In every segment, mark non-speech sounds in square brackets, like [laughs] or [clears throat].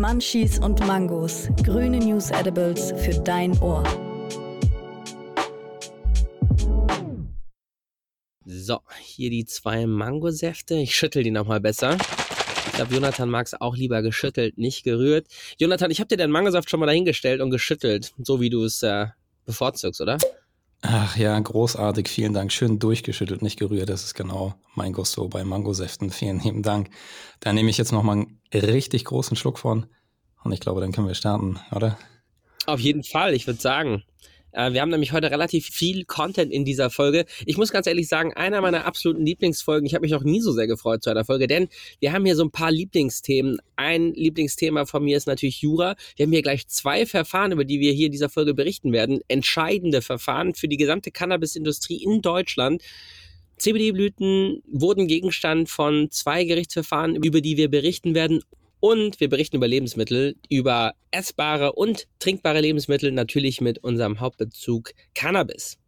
Munchies und Mangos. Grüne News Edibles für dein Ohr. So, hier die zwei Mangosäfte. Ich schüttel die nochmal besser. Ich glaube, Jonathan mag es auch lieber geschüttelt, nicht gerührt. Jonathan, ich habe dir deinen Mangosaft schon mal dahingestellt und geschüttelt, so wie du es äh, bevorzugst, oder? Ach ja, großartig. Vielen Dank. Schön durchgeschüttelt, nicht gerührt. Das ist genau mein Gusto bei Mangosäften. Vielen lieben Dank. Da nehme ich jetzt nochmal einen richtig großen Schluck von. Und ich glaube, dann können wir starten, oder? Auf jeden Fall. Ich würde sagen, äh, wir haben nämlich heute relativ viel Content in dieser Folge. Ich muss ganz ehrlich sagen, einer meiner absoluten Lieblingsfolgen. Ich habe mich noch nie so sehr gefreut zu einer Folge, denn wir haben hier so ein paar Lieblingsthemen. Ein Lieblingsthema von mir ist natürlich Jura. Wir haben hier gleich zwei Verfahren, über die wir hier in dieser Folge berichten werden. Entscheidende Verfahren für die gesamte Cannabisindustrie in Deutschland. CBD-Blüten wurden Gegenstand von zwei Gerichtsverfahren, über die wir berichten werden. Und wir berichten über Lebensmittel, über essbare und trinkbare Lebensmittel, natürlich mit unserem Hauptbezug Cannabis.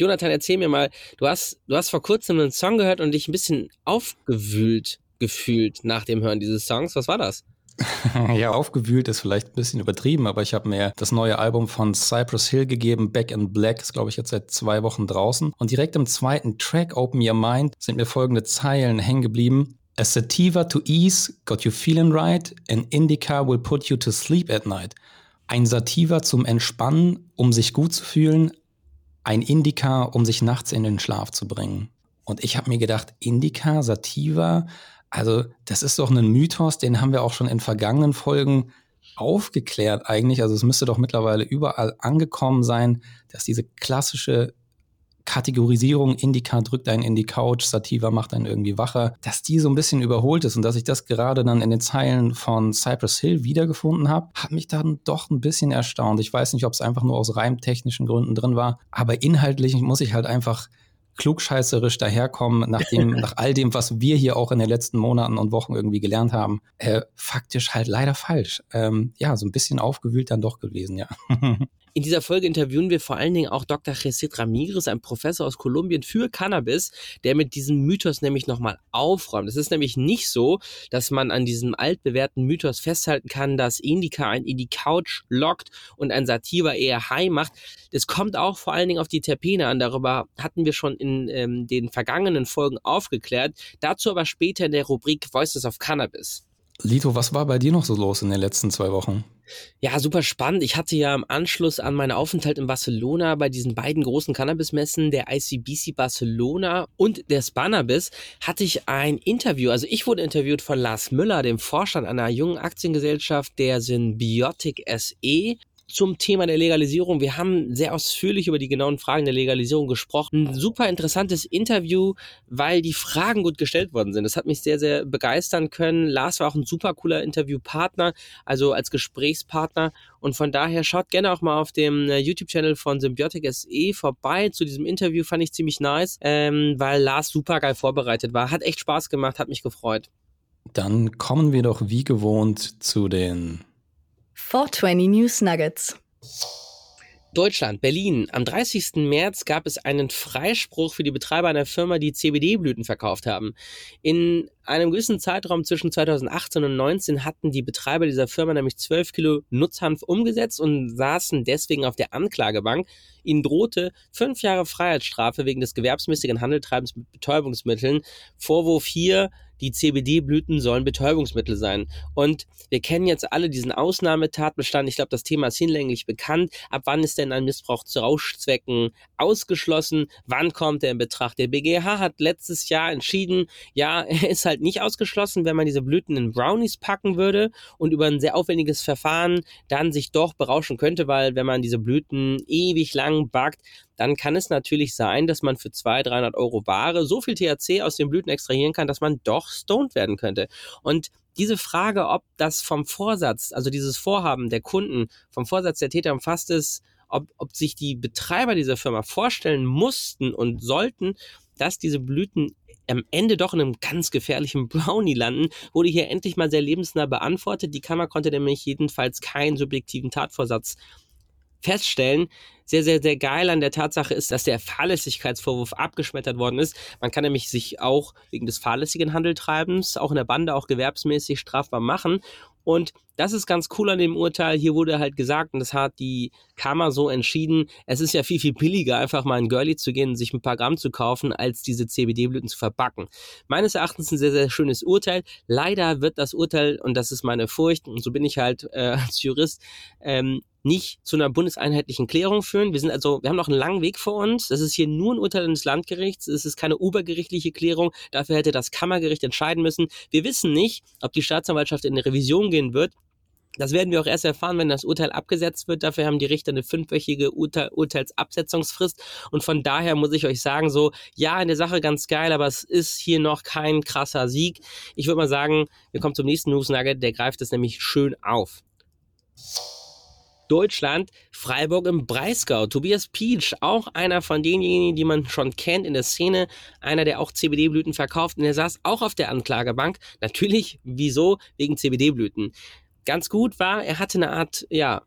Jonathan, erzähl mir mal, du hast, du hast vor kurzem einen Song gehört und dich ein bisschen aufgewühlt gefühlt nach dem Hören dieses Songs. Was war das? [laughs] ja, aufgewühlt ist vielleicht ein bisschen übertrieben, aber ich habe mir das neue Album von Cypress Hill gegeben, Back in Black, ist glaube ich jetzt seit zwei Wochen draußen. Und direkt im zweiten Track, Open Your Mind, sind mir folgende Zeilen hängen geblieben. A sativa to ease got you feeling right, an indica will put you to sleep at night. Ein Sativa zum Entspannen, um sich gut zu fühlen, ein Indica, um sich nachts in den Schlaf zu bringen. Und ich habe mir gedacht, Indica, Sativa, also das ist doch ein Mythos, den haben wir auch schon in vergangenen Folgen aufgeklärt eigentlich. Also es müsste doch mittlerweile überall angekommen sein, dass diese klassische Kategorisierung, Indica drückt einen in die Couch, Sativa macht einen irgendwie wacher, dass die so ein bisschen überholt ist und dass ich das gerade dann in den Zeilen von Cypress Hill wiedergefunden habe, hat mich dann doch ein bisschen erstaunt. Ich weiß nicht, ob es einfach nur aus reimtechnischen Gründen drin war, aber inhaltlich muss ich halt einfach klugscheißerisch daherkommen, nach, dem, [laughs] nach all dem, was wir hier auch in den letzten Monaten und Wochen irgendwie gelernt haben, äh, faktisch halt leider falsch. Ähm, ja, so ein bisschen aufgewühlt dann doch gewesen, ja. [laughs] In dieser Folge interviewen wir vor allen Dingen auch Dr. Jessit Ramirez, ein Professor aus Kolumbien für Cannabis, der mit diesem Mythos nämlich nochmal aufräumt. Es ist nämlich nicht so, dass man an diesem altbewährten Mythos festhalten kann, dass Indica einen in die Couch lockt und ein Sativa eher high macht. Das kommt auch vor allen Dingen auf die Terpene an. Darüber hatten wir schon in ähm, den vergangenen Folgen aufgeklärt. Dazu aber später in der Rubrik Voices of Cannabis. Lito, was war bei dir noch so los in den letzten zwei Wochen? Ja, super spannend. Ich hatte ja im Anschluss an meinen Aufenthalt in Barcelona bei diesen beiden großen Cannabis-Messen, der ICBC Barcelona und der Spanabis, hatte ich ein Interview. Also ich wurde interviewt von Lars Müller, dem Vorstand einer jungen Aktiengesellschaft der Symbiotic SE zum Thema der Legalisierung. Wir haben sehr ausführlich über die genauen Fragen der Legalisierung gesprochen. Ein super interessantes Interview, weil die Fragen gut gestellt worden sind. Das hat mich sehr, sehr begeistern können. Lars war auch ein super cooler Interviewpartner, also als Gesprächspartner. Und von daher schaut gerne auch mal auf dem äh, YouTube-Channel von Symbiotic SE vorbei. Zu diesem Interview fand ich ziemlich nice, ähm, weil Lars super geil vorbereitet war. Hat echt Spaß gemacht, hat mich gefreut. Dann kommen wir doch wie gewohnt zu den 420 News Nuggets. Deutschland, Berlin. Am 30. März gab es einen Freispruch für die Betreiber einer Firma, die CBD-Blüten verkauft haben. In einem gewissen Zeitraum zwischen 2018 und 2019 hatten die Betreiber dieser Firma nämlich 12 Kilo Nutzhanf umgesetzt und saßen deswegen auf der Anklagebank. Ihnen drohte fünf Jahre Freiheitsstrafe wegen des gewerbsmäßigen Handeltreibens mit Betäubungsmitteln. Vorwurf hier, die CBD-Blüten sollen Betäubungsmittel sein. Und wir kennen jetzt alle diesen Ausnahmetatbestand. Ich glaube, das Thema ist hinlänglich bekannt. Ab wann ist denn ein Missbrauch zu Rauschzwecken ausgeschlossen? Wann kommt er in Betracht? Der BGH hat letztes Jahr entschieden, ja, [laughs] er ist halt nicht ausgeschlossen, wenn man diese Blüten in Brownies packen würde und über ein sehr aufwendiges Verfahren dann sich doch berauschen könnte, weil wenn man diese Blüten ewig lang backt, dann kann es natürlich sein, dass man für 200, 300 Euro Ware so viel THC aus den Blüten extrahieren kann, dass man doch stoned werden könnte. Und diese Frage, ob das vom Vorsatz, also dieses Vorhaben der Kunden, vom Vorsatz der Täter umfasst ist, ob, ob sich die Betreiber dieser Firma vorstellen mussten und sollten, dass diese Blüten am Ende doch in einem ganz gefährlichen Brownie landen, wurde hier endlich mal sehr lebensnah beantwortet. Die Kammer konnte nämlich jedenfalls keinen subjektiven Tatvorsatz feststellen, sehr, sehr, sehr geil an der Tatsache ist, dass der Fahrlässigkeitsvorwurf abgeschmettert worden ist. Man kann nämlich sich auch wegen des fahrlässigen Handeltreibens auch in der Bande auch gewerbsmäßig strafbar machen. Und das ist ganz cool an dem Urteil. Hier wurde halt gesagt, und das hat die Kammer so entschieden, es ist ja viel, viel billiger, einfach mal in Girlie zu gehen und sich ein paar Gramm zu kaufen, als diese CBD-Blüten zu verbacken. Meines Erachtens ein sehr, sehr schönes Urteil. Leider wird das Urteil, und das ist meine Furcht, und so bin ich halt äh, als Jurist, ähm, nicht zu einer bundeseinheitlichen Klärung führen. Wir sind also, wir haben noch einen langen Weg vor uns. Das ist hier nur ein Urteil des Landgerichts. Es ist keine obergerichtliche Klärung. Dafür hätte das Kammergericht entscheiden müssen. Wir wissen nicht, ob die Staatsanwaltschaft in eine Revision gehen wird. Das werden wir auch erst erfahren, wenn das Urteil abgesetzt wird. Dafür haben die Richter eine fünfwöchige Urteil Urteilsabsetzungsfrist. Und von daher muss ich euch sagen, so, ja, in der Sache ganz geil, aber es ist hier noch kein krasser Sieg. Ich würde mal sagen, wir kommen zum nächsten News Nugget. Der greift es nämlich schön auf. Deutschland, Freiburg im Breisgau. Tobias Pietsch, auch einer von denjenigen, die man schon kennt in der Szene, einer, der auch CBD-Blüten verkauft und er saß auch auf der Anklagebank. Natürlich, wieso? Wegen CBD-Blüten. Ganz gut war, er hatte eine Art, ja,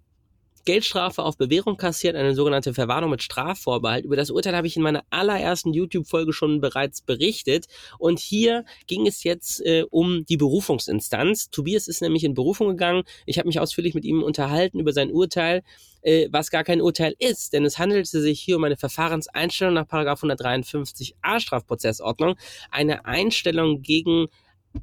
Geldstrafe auf Bewährung kassiert, eine sogenannte Verwarnung mit Strafvorbehalt. Über das Urteil habe ich in meiner allerersten YouTube-Folge schon bereits berichtet. Und hier ging es jetzt äh, um die Berufungsinstanz. Tobias ist nämlich in Berufung gegangen. Ich habe mich ausführlich mit ihm unterhalten über sein Urteil, äh, was gar kein Urteil ist, denn es handelte sich hier um eine Verfahrenseinstellung nach 153a Strafprozessordnung, eine Einstellung gegen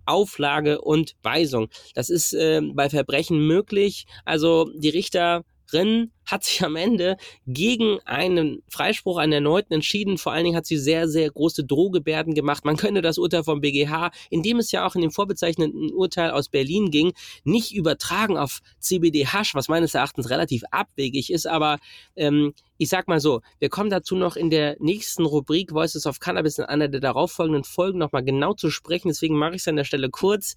Auflage und Weisung. Das ist äh, bei Verbrechen möglich. Also die Richter Rennen hat sich am Ende gegen einen Freispruch, einen erneuten entschieden. Vor allen Dingen hat sie sehr, sehr große Drohgebärden gemacht. Man könnte das Urteil vom BGH, in dem es ja auch in dem vorbezeichneten Urteil aus Berlin ging, nicht übertragen auf CBD-Hasch, was meines Erachtens relativ abwegig ist. Aber ähm, ich sag mal so, wir kommen dazu noch in der nächsten Rubrik Voices of Cannabis in einer der darauffolgenden Folgen nochmal genau zu sprechen. Deswegen mache ich es an der Stelle kurz.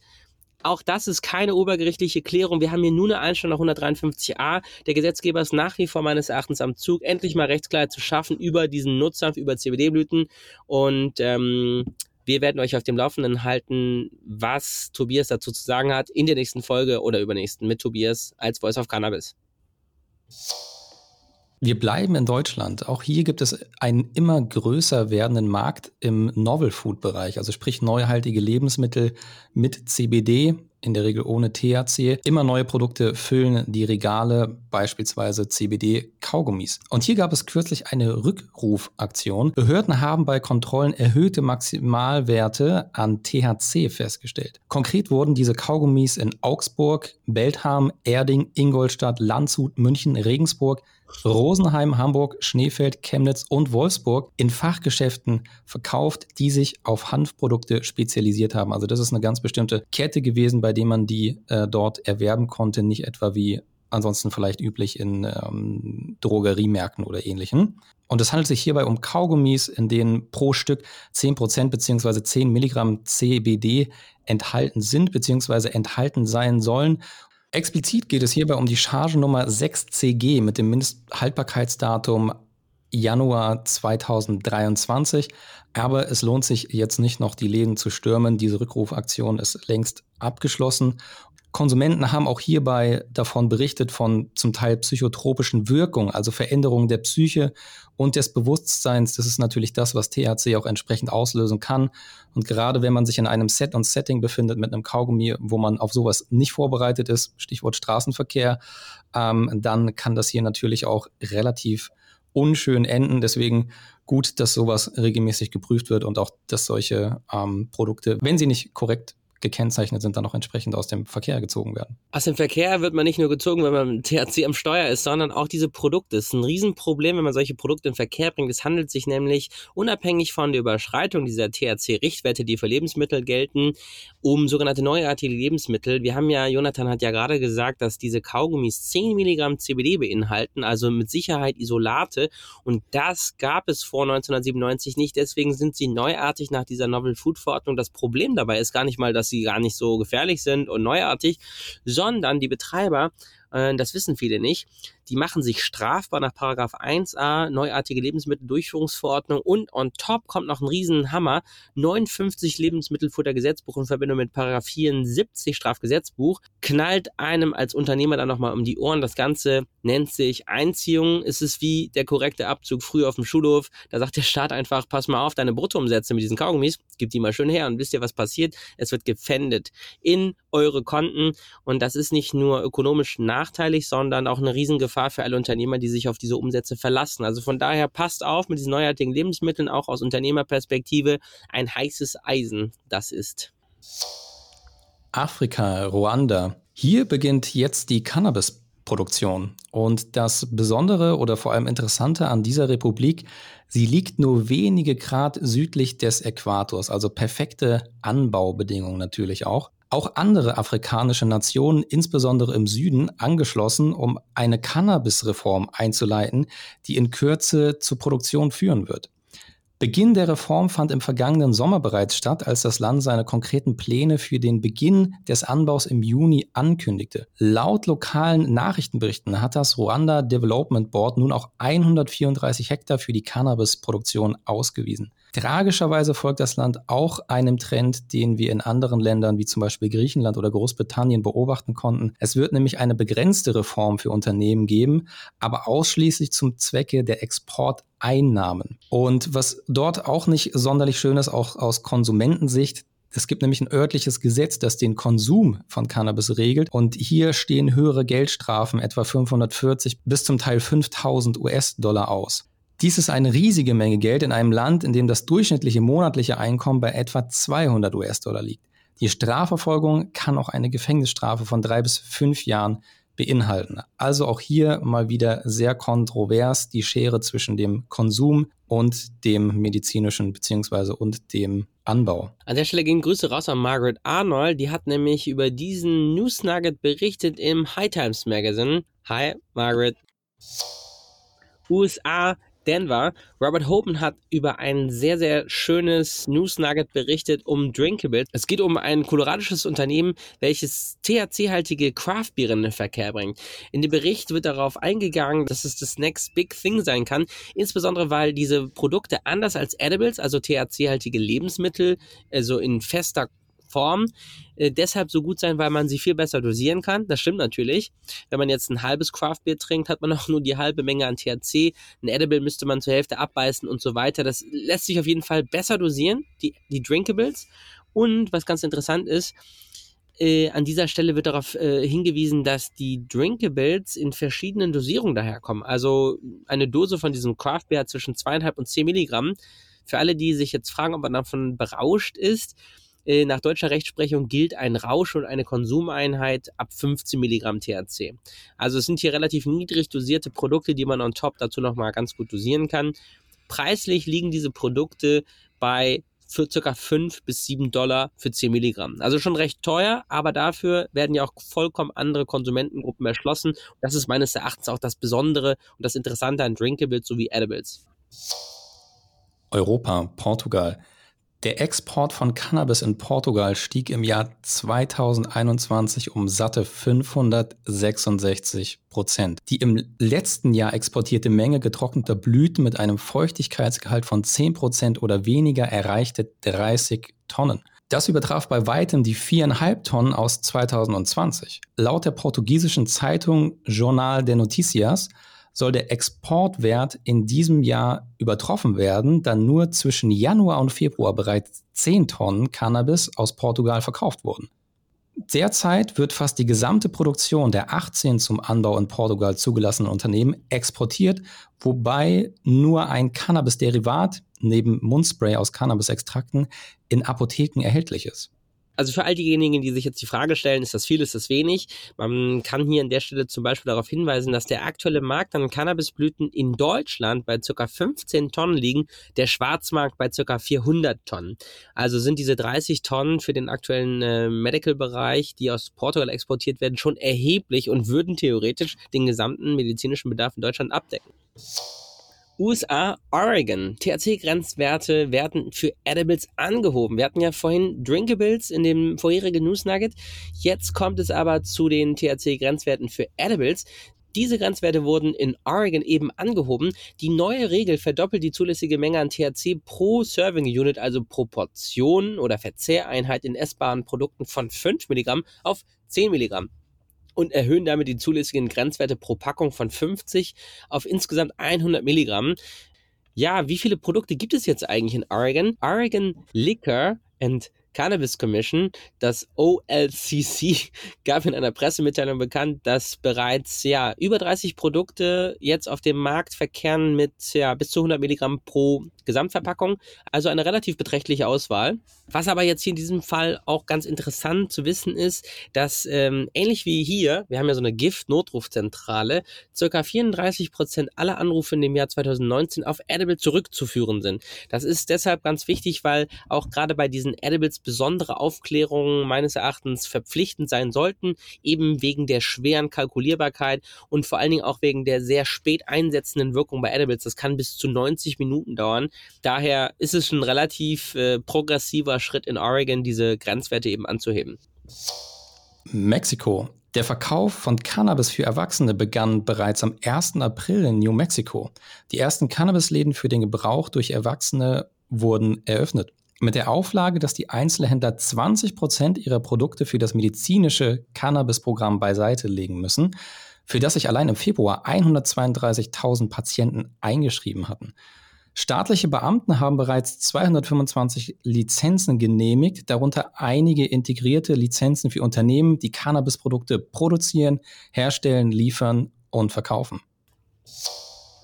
Auch das ist keine obergerichtliche Klärung. Wir haben hier nur eine Einstellung nach 153a. Der Gesetzgeber ist nach wie vor meines Erachtens am Zug, endlich mal Rechtsklarheit zu schaffen über diesen Nutzhanf, über CBD-Blüten. Und ähm, wir werden euch auf dem Laufenden halten, was Tobias dazu zu sagen hat in der nächsten Folge oder übernächsten mit Tobias als Voice of Cannabis. Wir bleiben in Deutschland. Auch hier gibt es einen immer größer werdenden Markt im Novel Food Bereich, also sprich neuhaltige Lebensmittel mit CBD, in der Regel ohne THC. Immer neue Produkte füllen die Regale, beispielsweise CBD-Kaugummis. Und hier gab es kürzlich eine Rückrufaktion. Behörden haben bei Kontrollen erhöhte Maximalwerte an THC festgestellt. Konkret wurden diese Kaugummis in Augsburg, Beltham, Erding, Ingolstadt, Landshut, München, Regensburg, Rosenheim, Hamburg, Schneefeld, Chemnitz und Wolfsburg in Fachgeschäften verkauft, die sich auf Hanfprodukte spezialisiert haben. Also das ist eine ganz bestimmte Kette gewesen, bei der man die äh, dort erwerben konnte, nicht etwa wie ansonsten vielleicht üblich in ähm, Drogeriemärkten oder ähnlichen. Und es handelt sich hierbei um Kaugummis, in denen pro Stück 10% bzw. 10 Milligramm CBD enthalten sind bzw. enthalten sein sollen. Explizit geht es hierbei um die Chargennummer 6CG mit dem Mindesthaltbarkeitsdatum Januar 2023. Aber es lohnt sich jetzt nicht noch, die Läden zu stürmen. Diese Rückrufaktion ist längst abgeschlossen Konsumenten haben auch hierbei davon berichtet von zum Teil psychotropischen Wirkungen, also Veränderungen der Psyche und des Bewusstseins. Das ist natürlich das, was THC auch entsprechend auslösen kann. Und gerade wenn man sich in einem Set und Setting befindet mit einem Kaugummi, wo man auf sowas nicht vorbereitet ist, Stichwort Straßenverkehr, ähm, dann kann das hier natürlich auch relativ unschön enden. Deswegen gut, dass sowas regelmäßig geprüft wird und auch, dass solche ähm, Produkte, wenn sie nicht korrekt gekennzeichnet sind, dann auch entsprechend aus dem Verkehr gezogen werden. Aus dem Verkehr wird man nicht nur gezogen, wenn man THC am Steuer ist, sondern auch diese Produkte. Das ist ein Riesenproblem, wenn man solche Produkte in Verkehr bringt. Es handelt sich nämlich unabhängig von der Überschreitung dieser THC-Richtwerte, die für Lebensmittel gelten, um sogenannte neuartige Lebensmittel. Wir haben ja, Jonathan hat ja gerade gesagt, dass diese Kaugummis 10 Milligramm CBD beinhalten, also mit Sicherheit Isolate. Und das gab es vor 1997 nicht. Deswegen sind sie neuartig nach dieser Novel Food Verordnung. Das Problem dabei ist gar nicht mal, dass sie gar nicht so gefährlich sind und neuartig, sondern die Betreiber äh, das wissen viele nicht, die machen sich strafbar nach Paragraph 1a, neuartige Lebensmitteldurchführungsverordnung und on top kommt noch ein Riesenhammer, 59 Lebensmittelfuttergesetzbuch in Verbindung mit Paragraph 74 Strafgesetzbuch, knallt einem als Unternehmer dann nochmal um die Ohren. Das Ganze nennt sich Einziehung. Es ist wie der korrekte Abzug früher auf dem Schulhof. Da sagt der Staat einfach, pass mal auf, deine Bruttoumsätze mit diesen Kaugummis, gib die mal schön her und wisst ihr, was passiert? Es wird gefändet in eure Konten und das ist nicht nur ökonomisch nachteilig, sondern auch eine Riesengefahr für alle Unternehmer, die sich auf diese Umsätze verlassen. Also von daher passt auf mit diesen neuartigen Lebensmitteln, auch aus Unternehmerperspektive ein heißes Eisen, das ist. Afrika, Ruanda. Hier beginnt jetzt die Cannabisproduktion. Und das Besondere oder vor allem Interessante an dieser Republik, sie liegt nur wenige Grad südlich des Äquators, also perfekte Anbaubedingungen natürlich auch auch andere afrikanische Nationen, insbesondere im Süden, angeschlossen, um eine Cannabis-Reform einzuleiten, die in Kürze zur Produktion führen wird. Beginn der Reform fand im vergangenen Sommer bereits statt, als das Land seine konkreten Pläne für den Beginn des Anbaus im Juni ankündigte. Laut lokalen Nachrichtenberichten hat das Ruanda Development Board nun auch 134 Hektar für die Cannabis-Produktion ausgewiesen. Tragischerweise folgt das Land auch einem Trend, den wir in anderen Ländern wie zum Beispiel Griechenland oder Großbritannien beobachten konnten. Es wird nämlich eine begrenzte Reform für Unternehmen geben, aber ausschließlich zum Zwecke der Exporteinnahmen. Und was dort auch nicht sonderlich schön ist, auch aus Konsumentensicht, es gibt nämlich ein örtliches Gesetz, das den Konsum von Cannabis regelt. Und hier stehen höhere Geldstrafen, etwa 540 bis zum Teil 5000 US-Dollar aus. Dies ist eine riesige Menge Geld in einem Land, in dem das durchschnittliche monatliche Einkommen bei etwa 200 US-Dollar liegt. Die Strafverfolgung kann auch eine Gefängnisstrafe von drei bis fünf Jahren beinhalten. Also auch hier mal wieder sehr kontrovers die Schere zwischen dem Konsum und dem medizinischen beziehungsweise und dem Anbau. An der Stelle gehen Grüße raus an Margaret Arnold. Die hat nämlich über diesen News Nugget berichtet im High Times Magazine. Hi, Margaret. USA Denver. Robert Hoban hat über ein sehr, sehr schönes News Nugget berichtet um Drinkable. Es geht um ein koloradisches Unternehmen, welches THC-haltige Craft-Biere in den Verkehr bringt. In dem Bericht wird darauf eingegangen, dass es das Next Big Thing sein kann, insbesondere weil diese Produkte anders als Edibles, also THC-haltige Lebensmittel, also in fester Form äh, deshalb so gut sein, weil man sie viel besser dosieren kann. Das stimmt natürlich. Wenn man jetzt ein halbes Craftbeer trinkt, hat man auch nur die halbe Menge an THC. Ein Edible müsste man zur Hälfte abbeißen und so weiter. Das lässt sich auf jeden Fall besser dosieren, die, die Drinkables. Und was ganz interessant ist, äh, an dieser Stelle wird darauf äh, hingewiesen, dass die Drinkables in verschiedenen Dosierungen daherkommen. Also eine Dose von diesem Craftbeer hat zwischen zweieinhalb und zehn Milligramm. Für alle, die sich jetzt fragen, ob man davon berauscht ist, äh, nach deutscher Rechtsprechung gilt ein Rausch und eine Konsumeinheit ab 15 Milligramm THC. Also es sind hier relativ niedrig dosierte Produkte, die man on top dazu nochmal ganz gut dosieren kann. Preislich liegen diese Produkte bei für ca. 5 bis 7 Dollar für 10 Milligramm. Also schon recht teuer, aber dafür werden ja auch vollkommen andere Konsumentengruppen erschlossen. Das ist meines Erachtens auch das Besondere und das Interessante an Drinkables sowie Edibles. Europa, Portugal. Der Export von Cannabis in Portugal stieg im Jahr 2021 um satte 566 Prozent. Die im letzten Jahr exportierte Menge getrockneter Blüten mit einem Feuchtigkeitsgehalt von 10 Prozent oder weniger erreichte 30 Tonnen. Das übertraf bei weitem die viereinhalb Tonnen aus 2020. Laut der portugiesischen Zeitung Jornal de Noticias soll der Exportwert in diesem Jahr übertroffen werden, da nur zwischen Januar und Februar bereits 10 Tonnen Cannabis aus Portugal verkauft wurden. Derzeit wird fast die gesamte Produktion der 18 zum Anbau in Portugal zugelassenen Unternehmen exportiert, wobei nur ein Cannabis-Derivat neben Mundspray aus Cannabis-Extrakten in Apotheken erhältlich ist also für all diejenigen, die sich jetzt die Frage stellen, ist das viel, ist das wenig? Man kann hier an der Stelle zum Beispiel darauf hinweisen, dass der aktuelle Markt an Cannabisblüten in Deutschland bei ca. 15 Tonnen liegen, der Schwarzmarkt bei ca. 400 Tonnen. Also sind diese 30 Tonnen für den aktuellen äh, Medical-Bereich, die aus Portugal exportiert werden, schon erheblich und würden theoretisch den gesamten medizinischen Bedarf in Deutschland abdecken. USA, Oregon. THC-Grenzwerte werden für Edibles angehoben. Wir hatten ja vorhin Drinkables in dem vorherigen News Nugget. Jetzt kommt es aber zu den THC-Grenzwerten für Edibles. Diese Grenzwerte wurden in Oregon eben angehoben. Die neue Regel verdoppelt die zulässige Menge an THC pro Serving Unit, also Proportion oder Verzehreinheit in essbaren Produkten von 5 Milligramm auf 10 Milligramm und erhöhen damit die zulässigen Grenzwerte pro Packung von 50 auf insgesamt 100 Milligramm. Ja, wie viele Produkte gibt es jetzt eigentlich in Oregon? Oregon Liquor and Cannabis Commission, das OLCC, [laughs] gab in einer Pressemitteilung bekannt, dass bereits ja über 30 Produkte jetzt auf dem Markt verkehren mit ja bis zu 100 Milligramm pro Gesamtverpackung, also eine relativ beträchtliche Auswahl. Was aber jetzt hier in diesem Fall auch ganz interessant zu wissen ist, dass ähm, ähnlich wie hier, wir haben ja so eine Gift-Notrufzentrale, circa 34 Prozent aller Anrufe in dem Jahr 2019 auf Edible zurückzuführen sind. Das ist deshalb ganz wichtig, weil auch gerade bei diesen Edibles besondere Aufklärungen meines Erachtens verpflichtend sein sollten, eben wegen der schweren Kalkulierbarkeit und vor allen Dingen auch wegen der sehr spät einsetzenden Wirkung bei Edibles. Das kann bis zu 90 Minuten dauern. Daher ist es ein relativ äh, progressiver Schritt in Oregon, diese Grenzwerte eben anzuheben. Mexiko. Der Verkauf von Cannabis für Erwachsene begann bereits am 1. April in New Mexico. Die ersten Cannabisläden für den Gebrauch durch Erwachsene wurden eröffnet mit der Auflage, dass die Einzelhändler 20 Prozent ihrer Produkte für das medizinische Cannabis-Programm beiseite legen müssen, für das sich allein im Februar 132.000 Patienten eingeschrieben hatten. Staatliche Beamten haben bereits 225 Lizenzen genehmigt, darunter einige integrierte Lizenzen für Unternehmen, die Cannabisprodukte produzieren, herstellen, liefern und verkaufen.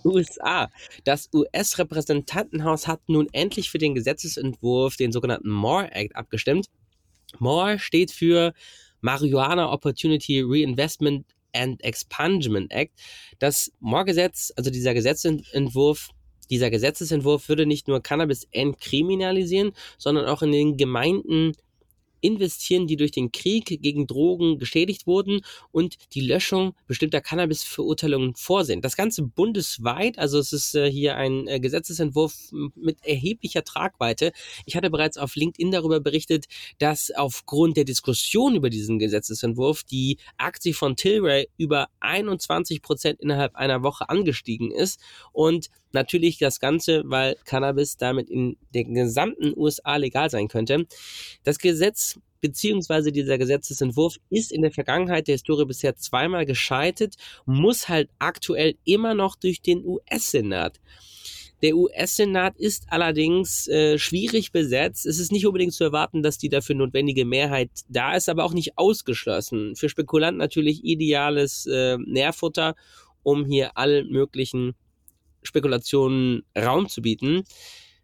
USA. Das US-Repräsentantenhaus hat nun endlich für den Gesetzesentwurf, den sogenannten MORE Act, abgestimmt. MORE steht für Marijuana Opportunity Reinvestment and Expungement Act. Das MORE-Gesetz, also dieser Gesetzentwurf, dieser Gesetzesentwurf würde nicht nur Cannabis entkriminalisieren, sondern auch in den Gemeinden investieren, die durch den Krieg gegen Drogen geschädigt wurden und die Löschung bestimmter Cannabis-Verurteilungen vorsehen. Das Ganze bundesweit, also es ist äh, hier ein äh, Gesetzesentwurf mit erheblicher Tragweite. Ich hatte bereits auf LinkedIn darüber berichtet, dass aufgrund der Diskussion über diesen Gesetzesentwurf die Aktie von Tilray über 21 Prozent innerhalb einer Woche angestiegen ist und natürlich das Ganze, weil Cannabis damit in den gesamten USA legal sein könnte. Das Gesetz beziehungsweise dieser Gesetzesentwurf ist in der Vergangenheit der Historie bisher zweimal gescheitert, muss halt aktuell immer noch durch den US-Senat. Der US-Senat ist allerdings äh, schwierig besetzt. Es ist nicht unbedingt zu erwarten, dass die dafür notwendige Mehrheit da ist, aber auch nicht ausgeschlossen. Für Spekulanten natürlich ideales äh, Nährfutter, um hier allen möglichen Spekulationen Raum zu bieten.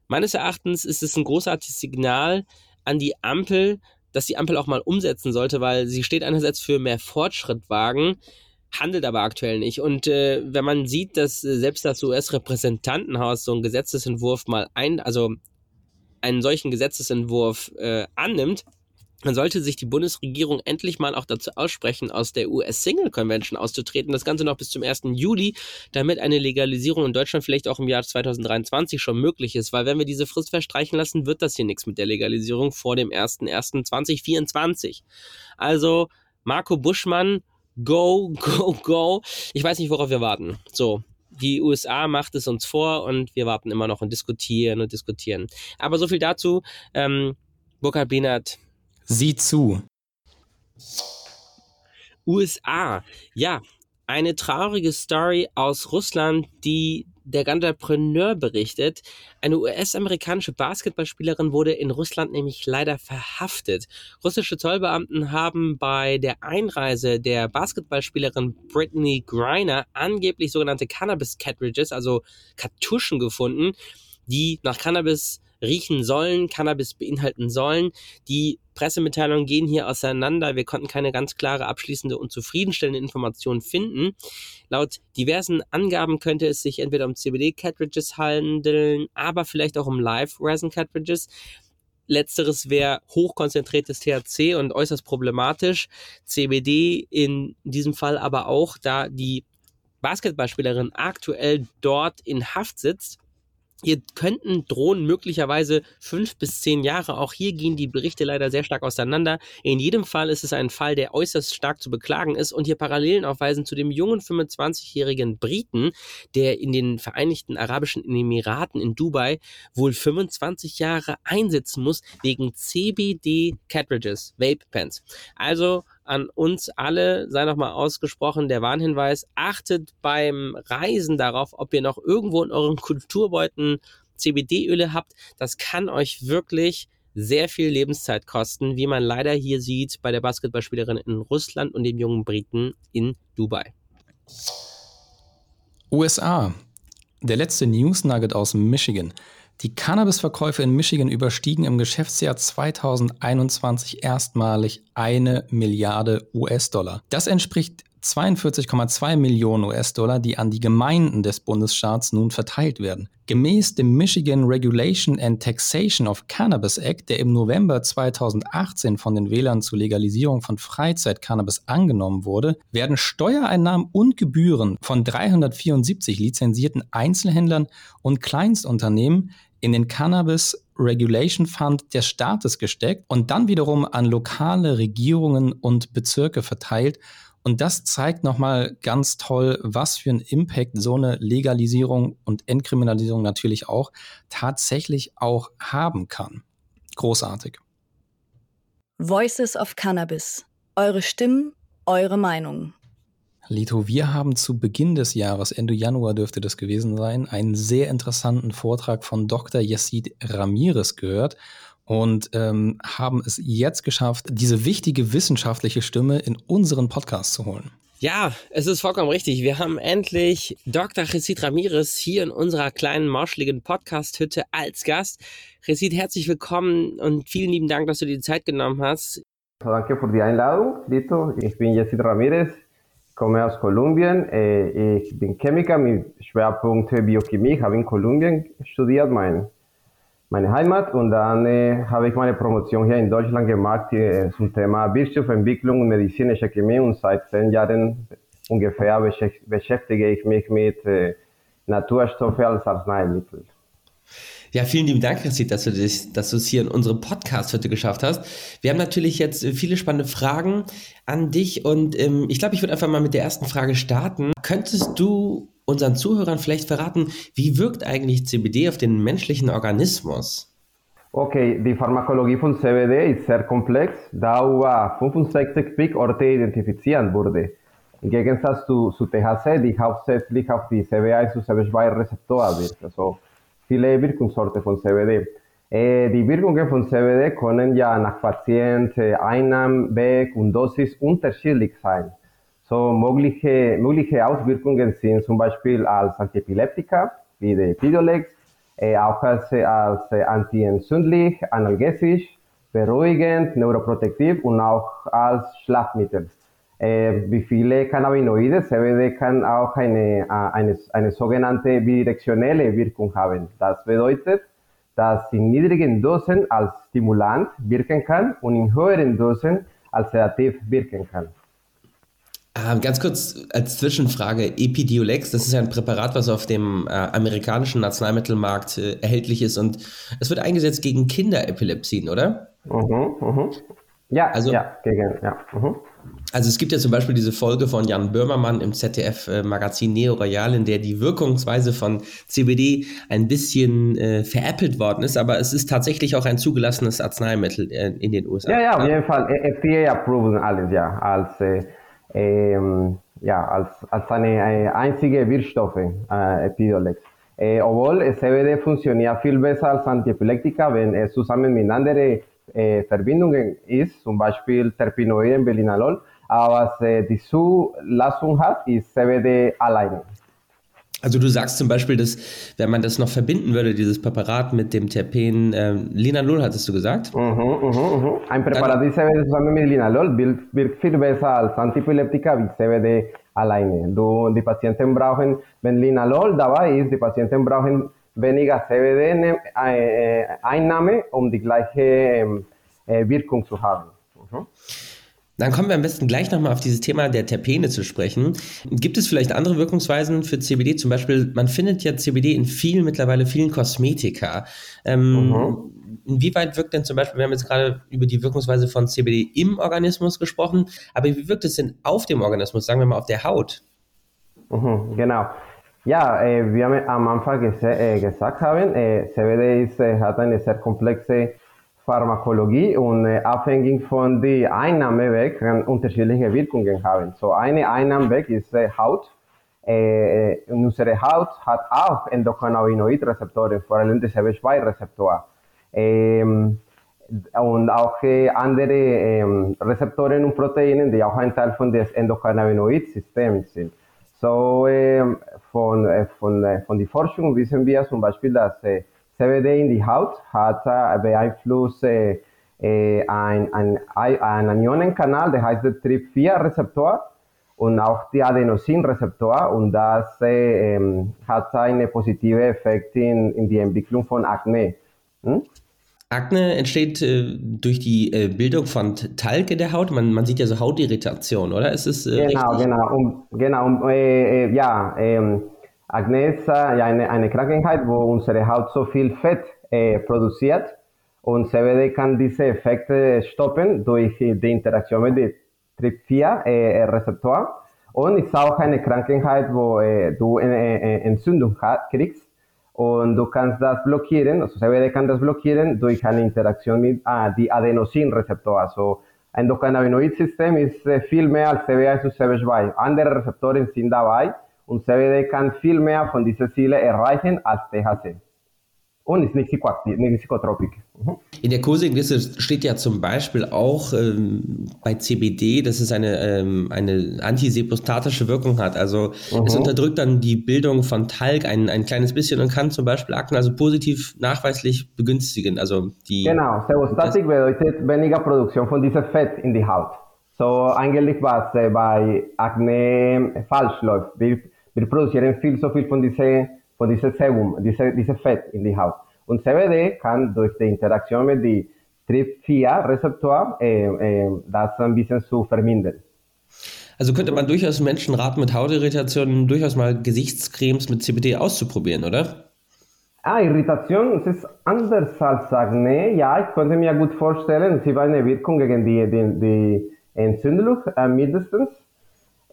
Meines Erachtens ist es ein großartiges Signal an die Ampel, dass die Ampel auch mal umsetzen sollte, weil sie steht einerseits für mehr Fortschritt wagen, handelt aber aktuell nicht. Und äh, wenn man sieht, dass äh, selbst das US-Repräsentantenhaus so einen Gesetzesentwurf mal ein, also einen solchen Gesetzesentwurf äh, annimmt, dann sollte sich die Bundesregierung endlich mal auch dazu aussprechen, aus der US-Single Convention auszutreten. Das Ganze noch bis zum 1. Juli, damit eine Legalisierung in Deutschland vielleicht auch im Jahr 2023 schon möglich ist. Weil wenn wir diese Frist verstreichen lassen, wird das hier nichts mit der Legalisierung vor dem 1.1.2024. Also, Marco Buschmann, go, [laughs] go, go. Ich weiß nicht, worauf wir warten. So, die USA macht es uns vor und wir warten immer noch und diskutieren und diskutieren. Aber so viel dazu. Ähm, Burkhard Bienert, Sieh zu. USA. Ja, eine traurige Story aus Russland, die der Ganderpreneur berichtet. Eine US-amerikanische Basketballspielerin wurde in Russland nämlich leider verhaftet. Russische Zollbeamten haben bei der Einreise der Basketballspielerin Brittany Griner angeblich sogenannte Cannabis-Cartridges, also Kartuschen gefunden, die nach Cannabis riechen sollen, Cannabis beinhalten sollen. Die Pressemitteilungen gehen hier auseinander. Wir konnten keine ganz klare, abschließende und zufriedenstellende Information finden. Laut diversen Angaben könnte es sich entweder um CBD-Cartridges handeln, aber vielleicht auch um Live-Resin-Cartridges. Letzteres wäre hochkonzentriertes THC und äußerst problematisch. CBD in diesem Fall aber auch, da die Basketballspielerin aktuell dort in Haft sitzt. Hier könnten drohen möglicherweise fünf bis zehn Jahre. Auch hier gehen die Berichte leider sehr stark auseinander. In jedem Fall ist es ein Fall, der äußerst stark zu beklagen ist und hier Parallelen aufweisen zu dem jungen 25-jährigen Briten, der in den Vereinigten Arabischen Emiraten in Dubai wohl 25 Jahre einsitzen muss wegen CBD Cartridges, Vape Pens. Also an uns alle sei nochmal ausgesprochen der Warnhinweis, achtet beim Reisen darauf, ob ihr noch irgendwo in euren Kulturbeuten CBD-Öle habt. Das kann euch wirklich sehr viel Lebenszeit kosten, wie man leider hier sieht bei der Basketballspielerin in Russland und dem jungen Briten in Dubai. USA. Der letzte News Nugget aus Michigan. Die Cannabisverkäufe in Michigan überstiegen im Geschäftsjahr 2021 erstmalig eine Milliarde US-Dollar. Das entspricht 42,2 Millionen US-Dollar, die an die Gemeinden des Bundesstaats nun verteilt werden. Gemäß dem Michigan Regulation and Taxation of Cannabis Act, der im November 2018 von den Wählern zur Legalisierung von Freizeit-Cannabis angenommen wurde, werden Steuereinnahmen und Gebühren von 374 lizenzierten Einzelhändlern und Kleinstunternehmen in den Cannabis Regulation Fund des Staates gesteckt und dann wiederum an lokale Regierungen und Bezirke verteilt und das zeigt nochmal ganz toll, was für einen Impact so eine Legalisierung und Entkriminalisierung natürlich auch tatsächlich auch haben kann. Großartig. Voices of Cannabis. Eure Stimmen, eure Meinung. Lito, wir haben zu Beginn des Jahres, Ende Januar dürfte das gewesen sein, einen sehr interessanten Vortrag von Dr. Yassid Ramirez gehört und ähm, haben es jetzt geschafft, diese wichtige wissenschaftliche Stimme in unseren Podcast zu holen. Ja, es ist vollkommen richtig. Wir haben endlich Dr. Resid Ramirez hier in unserer kleinen marschligen Podcast-Hütte als Gast. Resid, herzlich willkommen und vielen lieben Dank, dass du dir die Zeit genommen hast. Danke für die Einladung, Lito. Ich bin Yesid Ramirez, komme aus Kolumbien. Äh, ich bin Chemiker mit Schwerpunkt Biochemie. Habe in Kolumbien studiert, mein meine Heimat und dann äh, habe ich meine Promotion hier in Deutschland gemacht äh, zum Thema Wirtschaftsentwicklung und medizinische Chemie und seit zehn Jahren ungefähr beschäftige ich mich mit äh, Naturstoffe als Arzneimittel. Ja, vielen lieben Dank, Christi, dass du, dich, dass du es hier in unserem Podcast heute geschafft hast. Wir haben natürlich jetzt viele spannende Fragen an dich und ähm, ich glaube, ich würde einfach mal mit der ersten Frage starten. Könntest du unseren Zuhörern vielleicht verraten, wie wirkt eigentlich CBD auf den menschlichen Organismus? Okay, die Pharmakologie von CBD ist sehr komplex, da über 65 Pickorte identifiziert wurde. Im Gegensatz zu, zu THC, die hauptsächlich auf die CB1 und CB2-Rezeptoren wirkt, also viele Wirkungsorte von CBD. Äh, die Wirkungen von CBD können ja nach Patient, Einnahmen, Weg und Dosis unterschiedlich sein. So mögliche, mögliche Auswirkungen sind zum Beispiel als Antiepileptika, wie der Epidiolex, äh, auch als, als antientzündlich, analgesisch, beruhigend, neuroprotektiv und auch als Schlafmittel. Äh, wie viele Cannabinoide, CBD kann auch eine, eine, eine sogenannte bidirektionelle Wirkung haben. Das bedeutet, dass in niedrigen Dosen als Stimulant wirken kann und in höheren Dosen als Sedativ wirken kann. Ähm, ganz kurz als Zwischenfrage, Epidiolex, das ist ja ein Präparat, was auf dem äh, amerikanischen Arzneimittelmarkt äh, erhältlich ist und es wird eingesetzt gegen Kinderepilepsien, oder? Mhm, mhm. Ja, also, ja, gegen, ja. Mhm. Also es gibt ja zum Beispiel diese Folge von Jan Böhmermann im ZDF-Magazin Neo Royal, in der die Wirkungsweise von CBD ein bisschen äh, veräppelt worden ist, aber es ist tatsächlich auch ein zugelassenes Arzneimittel äh, in den USA. Ja, ja, auf jeden Fall. FDA approved alles, ja, als äh, ja, als, als eine, eine einzige Wirkstoffe, äh, Epidolex. Äh, obwohl CBD funktioniert viel besser als Antiepileptika, wenn es zusammen mit anderen äh, Verbindungen ist, zum Beispiel Terpinoiden, Belinalol, aber was äh, die Zulassung hat, CBD alleine. Also du sagst zum Beispiel, dass wenn man das noch verbinden würde, dieses Präparat mit dem Terpen äh, Linalol, hattest du gesagt? Mhm, mhm, mhm. Ein Präparat wie CBD zusammen mit Linalol wirkt, wirkt viel besser als Antiepileptika wie CBD alleine. Du, die Patienten brauchen, wenn Linalol dabei ist, die Patienten brauchen weniger CBD-Einnahme, um die gleiche ähm, äh, Wirkung zu haben. Mhm. Dann kommen wir am besten gleich nochmal auf dieses Thema der Terpene zu sprechen. Gibt es vielleicht andere Wirkungsweisen für CBD? Zum Beispiel, man findet ja CBD in vielen, mittlerweile vielen Kosmetika. Ähm, mhm. Inwieweit wirkt denn zum Beispiel, wir haben jetzt gerade über die Wirkungsweise von CBD im Organismus gesprochen, aber wie wirkt es denn auf dem Organismus, sagen wir mal auf der Haut? Mhm, genau. Ja, äh, wie wir am Anfang ges äh, gesagt haben, äh, CBD ist, äh, hat eine sehr komplexe Pharmakologie und äh, abhängig von der Einnahmeweg kann unterschiedliche Wirkungen haben. So eine Einnahmeweg ist äh, Haut. Äh, unsere Haut hat auch Endokannabinoid-Rezeptoren, vor allem die CB2-Rezeptor. Ähm, und auch äh, andere ähm, Rezeptoren und Proteine, die auch ein Teil von des Endokannabinoid-Systems sind. So ähm, von, äh, von, äh, von der Forschung wissen wir zum Beispiel, dass CBD in die Haut hat beeinflusst äh, ein, ein, ein Ionenkanal, der heißt der TRIP4-Rezeptor und auch die Adenosin-Rezeptor und das äh, hat einen positiven Effekt in, in die Entwicklung von Akne. Hm? Akne entsteht äh, durch die äh, Bildung von Talg in der Haut. Man, man sieht ja so Hautirritation, oder? Ist es, äh, genau, richtig? genau, um, genau. Um, äh, ja, ähm, Akne ja eine, eine Krankheit, wo unsere Haut so viel Fett äh, produziert und CBD kann diese Effekte stoppen durch die Interaktion mit dem TRIP4-Rezeptor. Äh, und ist auch eine Krankheit, wo äh, du eine Entzündung kriegst und du kannst das blockieren, also CBD kann das blockieren durch eine Interaktion mit ah, die Adenosinrezeptor. Also ein Endokannabinoid-System ist viel mehr als CBA zu CB2. Andere Rezeptoren sind dabei und CBD kann viel mehr von diesen Zielen erreichen als THC. Und ist nicht psychoaktiv, nicht psychotropisch. Mhm. In der Kursingliste steht ja zum Beispiel auch ähm, bei CBD, dass es eine, ähm, eine antisepostatische Wirkung hat. Also mhm. es unterdrückt dann die Bildung von Talg ein, ein kleines bisschen und kann zum Beispiel Akne also positiv nachweislich begünstigen. Also die, genau, Sepostatik bedeutet weniger Produktion von diesem Fett in die Haut. So eigentlich was äh, bei Akne falsch läuft. Wir wir produzieren viel so viel von diesem von diesem Sebum, diese, diese Fett in die Haut. Und CBD kann durch die Interaktion mit dem TRIP4-Rezeptor äh, äh, das ein bisschen zu vermindern. Also könnte man durchaus Menschen raten, mit Hautirritationen durchaus mal Gesichtscremes mit CBD auszuprobieren, oder? Ah, Irritation, es ist anders als Akne. Ja, ich könnte mir gut vorstellen, sie war eine Wirkung gegen die, die, die Entzündung äh, mindestens.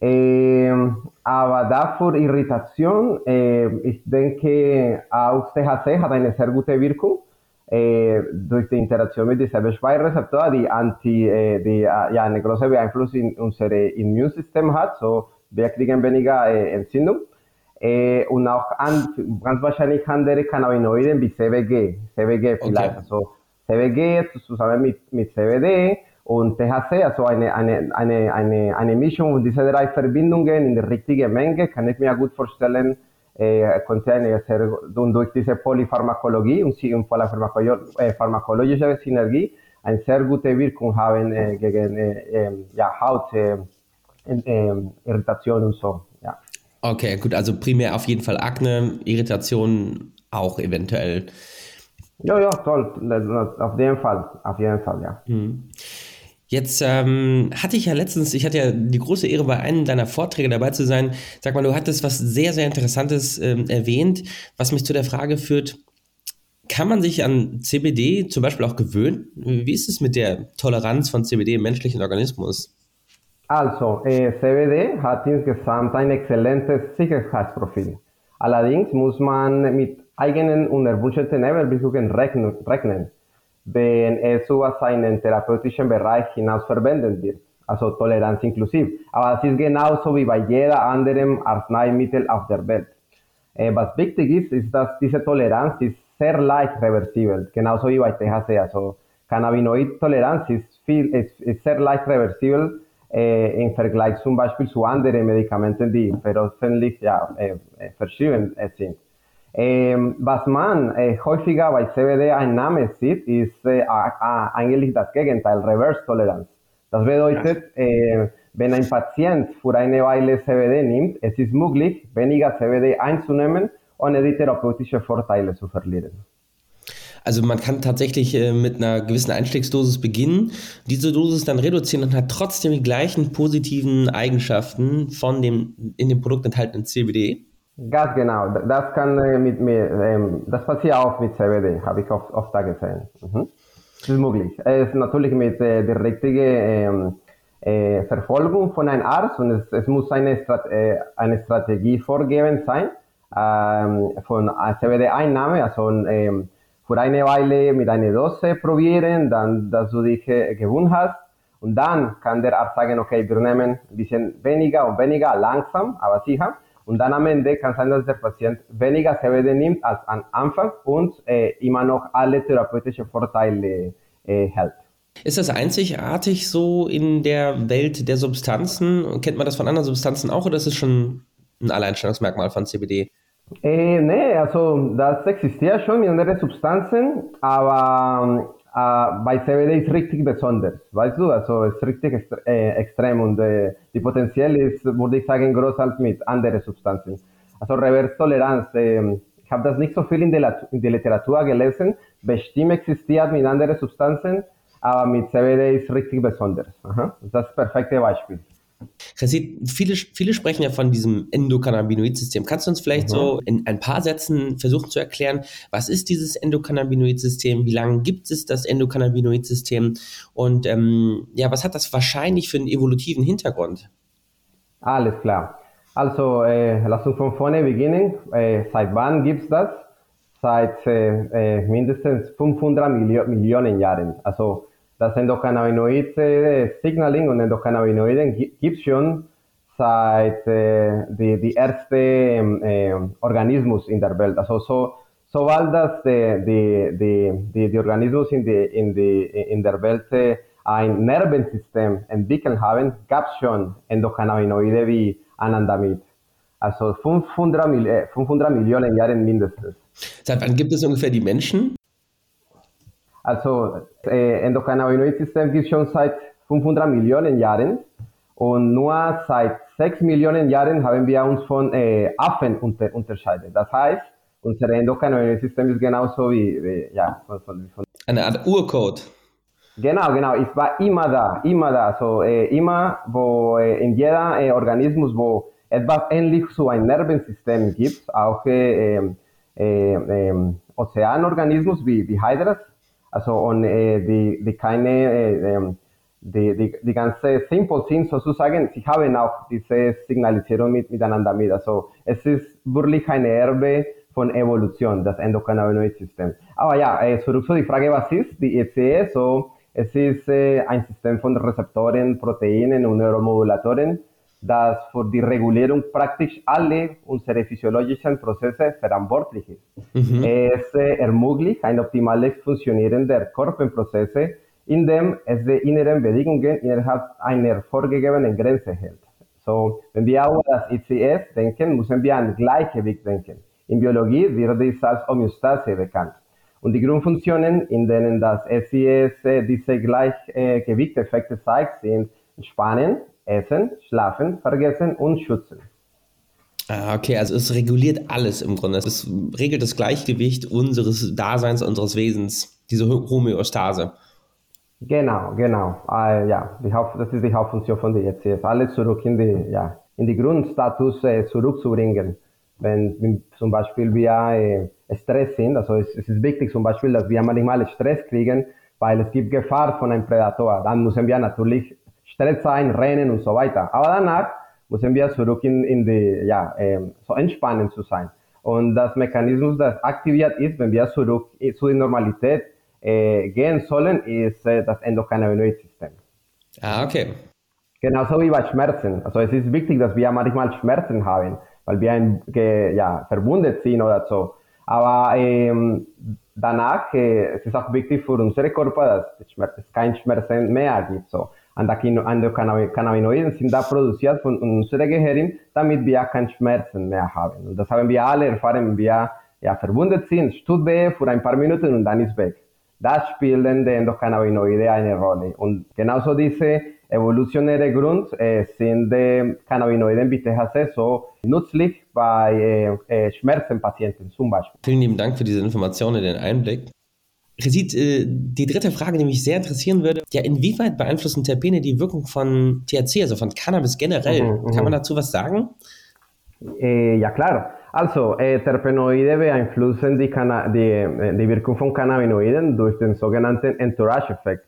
Eh, aber dafür Irritation, eh, ich denke, auch THC hat eine sehr gute Wirkung eh, durch die Interaktion mit diesem B2-Rezeptor, die, anti, die ja, eine große Beeinflussung in unser Immunsystem hat. So, wir kriegen weniger Entzündung. und auch an, ganz wahrscheinlich andere Cannabinoide wie CBG. CBG vielleicht. Okay. Also CBG zusammen mit, mit CBD und THC, also eine, eine, eine, eine, eine Mischung von diesen drei Verbindungen in der richtigen Menge, kann ich mir gut vorstellen, äh, konnte eine sehr, durch diese Polypharmakologie und, und pharmakologische äh, Synergie eine sehr gute Wirkung haben äh, gegen äh, ja, Hautirritation und so. Ja. Okay, gut, also primär auf jeden Fall Akne, Irritation auch eventuell. Ja, ja, toll, auf jeden Fall, auf jeden Fall, ja. Mhm. Jetzt ähm, hatte ich ja letztens, ich hatte ja die große Ehre, bei einem deiner Vorträge dabei zu sein. Sag mal, du hattest was sehr, sehr Interessantes ähm, erwähnt, was mich zu der Frage führt, kann man sich an CBD zum Beispiel auch gewöhnen? Wie ist es mit der Toleranz von CBD im menschlichen Organismus? Also, äh, CBD hat insgesamt ein exzellentes Sicherheitsprofil. Allerdings muss man mit eigenen unerwünschten Nebenwirkungen rechnen wenn es über seinen therapeutischen Bereich hinaus verwendet wird, also Toleranz inklusiv. Aber es ist genauso wie bei jeder anderen Arzneimittel auf der Welt. Äh, was wichtig ist, ist, dass diese Toleranz ist sehr leicht reversibel, genauso wie bei THC. Also Cannabinoid-Toleranz ist, viel, ist, ist sehr leicht reversibel äh, im Vergleich zum Beispiel zu anderen Medikamenten, die veröffentlicht ja, äh, verschrieben sind. Ähm, was man äh, häufiger bei CBD ein Name sieht, ist äh, eigentlich das Gegenteil, Reverse-Toleranz. Das bedeutet, äh, wenn ein Patient für eine Weile CBD nimmt, es ist möglich, weniger CBD einzunehmen, ohne die therapeutischen Vorteile zu verlieren. Also man kann tatsächlich äh, mit einer gewissen Einstiegsdosis beginnen, diese Dosis dann reduzieren und hat trotzdem die gleichen positiven Eigenschaften von dem in dem Produkt enthaltenen CBD. Ganz genau. Das kann äh, mit mir, ähm, das passiert auch mit CBD, habe ich oft, oft gesehen. Mhm. Das ist möglich. Es ist natürlich mit äh, der richtigen ähm, äh, Verfolgung von einem Arzt und es, es muss eine, eine Strategie vorgeben sein ähm, von CBD-Einnahme, also für eine Weile mit einer Dose probieren, dann, dass du dich gewohnt hast. Und dann kann der Arzt sagen, okay, wir nehmen ein bisschen weniger und weniger, langsam, aber sicher. Und dann am Ende kann sein, dass der Patient weniger CBD nimmt als am Anfang und äh, immer noch alle therapeutischen Vorteile äh, hält. Ist das einzigartig so in der Welt der Substanzen? Kennt man das von anderen Substanzen auch oder ist es schon ein Alleinstellungsmerkmal von CBD? Äh, nee, also das existiert schon in anderen Substanzen, aber äh, bei CBD ist richtig besonders, weißt du, also es ist richtig extre äh, extrem und äh, die Potenzial ist, würde ich sagen, größer als mit anderen Substanzen. Also Reverstoleranz, ähm, ich habe das nicht so viel in der, in der Literatur gelesen, bestimmt existiert mit anderen Substanzen, aber mit CBD ist richtig besonders. Aha. Das ist das perfekte Beispiel. Chassid, viele, viele sprechen ja von diesem Endokannabinoid-System. Kannst du uns vielleicht mhm. so in ein paar Sätzen versuchen zu erklären, was ist dieses Endokannabinoid-System, wie lange gibt es das Endokannabinoid-System und ähm, ja, was hat das wahrscheinlich für einen evolutiven Hintergrund? Alles klar. Also, äh, lass uns von vorne beginnen. Äh, seit wann gibt es das? Seit äh, äh mindestens 500 Millio Millionen Jahren. Also, das Endokannabinoid-Signaling und Endokannabinoiden gibt es schon seit äh, die, die erste äh, Organismus in der Welt. Also so, sobald das die, die, die, die, die Organismus in, die, in, die, in der Welt ein Nervensystem entwickelt haben, gab es schon Endokannabinoide wie Anandamid. Also 500, 500 Millionen Jahre mindestens. Seit wann gibt es ungefähr die Menschen? Also äh, Endokannabinoid-System gibt es schon seit 500 Millionen Jahren und nur seit 6 Millionen Jahren haben wir uns von äh, Affen unter, unterscheidet. Das heißt, unser Endokannabinoid-System ist genauso wie, wie ja, von, von, von eine Art Urcode. Genau, genau. Es war immer da, immer da. So, äh, immer, wo äh, in jeder äh, Organismus, wo etwas ähnlich zu einem Nervensystem gibt, auch äh, ähm, äh, äh, Ozeanorganismus wie, wie Hydras, also und äh, die, die keine, äh, ähm, die, die, die ganze Simple sind sozusagen, sie haben auch diese Signalisierung mit, miteinander mit. Also es ist wirklich eine Erbe von Evolution, das Endokannabinoid-System. Aber ja, äh, zurück zu die Frage, was ist die ECE? So, es ist äh, ein System von Rezeptoren, Proteinen und Neuromodulatoren, das für die Regulierung praktisch alle unsere physiologischen Prozesse verantwortlich ist. Mhm. Es äh, ermöglicht ein optimales Funktionieren der Körperprozesse, indem es die inneren Bedingungen innerhalb einer vorgegebenen Grenze hält. So, wenn wir über das ICS denken, müssen wir an Gleichgewicht denken. In Biologie wird dies als Homöostase bekannt. Und die Grundfunktionen, in denen das SIS äh, diese Gleichgewichteffekte zeigt, sind Spannen, Essen, Schlafen, Vergessen und Schützen. Ah, okay, also es reguliert alles im Grunde. Es regelt das Gleichgewicht unseres Daseins, unseres Wesens, diese Homöostase. Genau, genau. Äh, ja, die Haupt, das ist die Hauptfunktion von der ECS. Alles zurück in die, ja, in die Grundstatus äh, zurückzubringen. Wenn, wenn, zum Beispiel wir äh, Stress sind, also es, es, ist wichtig zum Beispiel, dass wir manchmal Stress kriegen, weil es gibt Gefahr von einem Prädator. Dann müssen wir natürlich Stress sein, Rennen und so weiter. Aber danach müssen wir zurück in, in die, ja, äh, so entspannen zu sein. Und das Mechanismus, das aktiviert ist, wenn wir zurück zu der Normalität äh, gehen sollen, ist äh, das Endokannabinoid-System. Ah, okay. Genauso wie bei Schmerzen. Also es ist wichtig, dass wir manchmal Schmerzen haben, weil wir ein, ja, verwundet sind oder so. Aber ähm, danach äh, es ist auch wichtig für unseren Körper, dass es kein Schmerzen mehr gibt. So. Endokannabinoiden sind da produziert von unserem Gehirn, damit wir keine Schmerzen mehr haben. Und das haben wir alle erfahren, wenn wir ja, verwundet sind, tut weh für ein paar Minuten und dann ist weg. Da spielen die Endokannabinoide eine Rolle. Und genauso diese evolutionäre Grund äh, sind die Cannabinoiden wie THC so nützlich bei äh, äh, Schmerzenpatienten zum Beispiel. Vielen lieben Dank für diese Informationen, den Einblick. Resit, äh, die dritte Frage, die mich sehr interessieren würde, ja, inwieweit beeinflussen Terpene die Wirkung von THC, also von Cannabis generell? Mhm, Kann man dazu was sagen? Eh, ja, klar. Also, äh, Terpenoide beeinflussen die, die, äh, die Wirkung von Cannabinoiden durch den sogenannten Entourage-Effekt.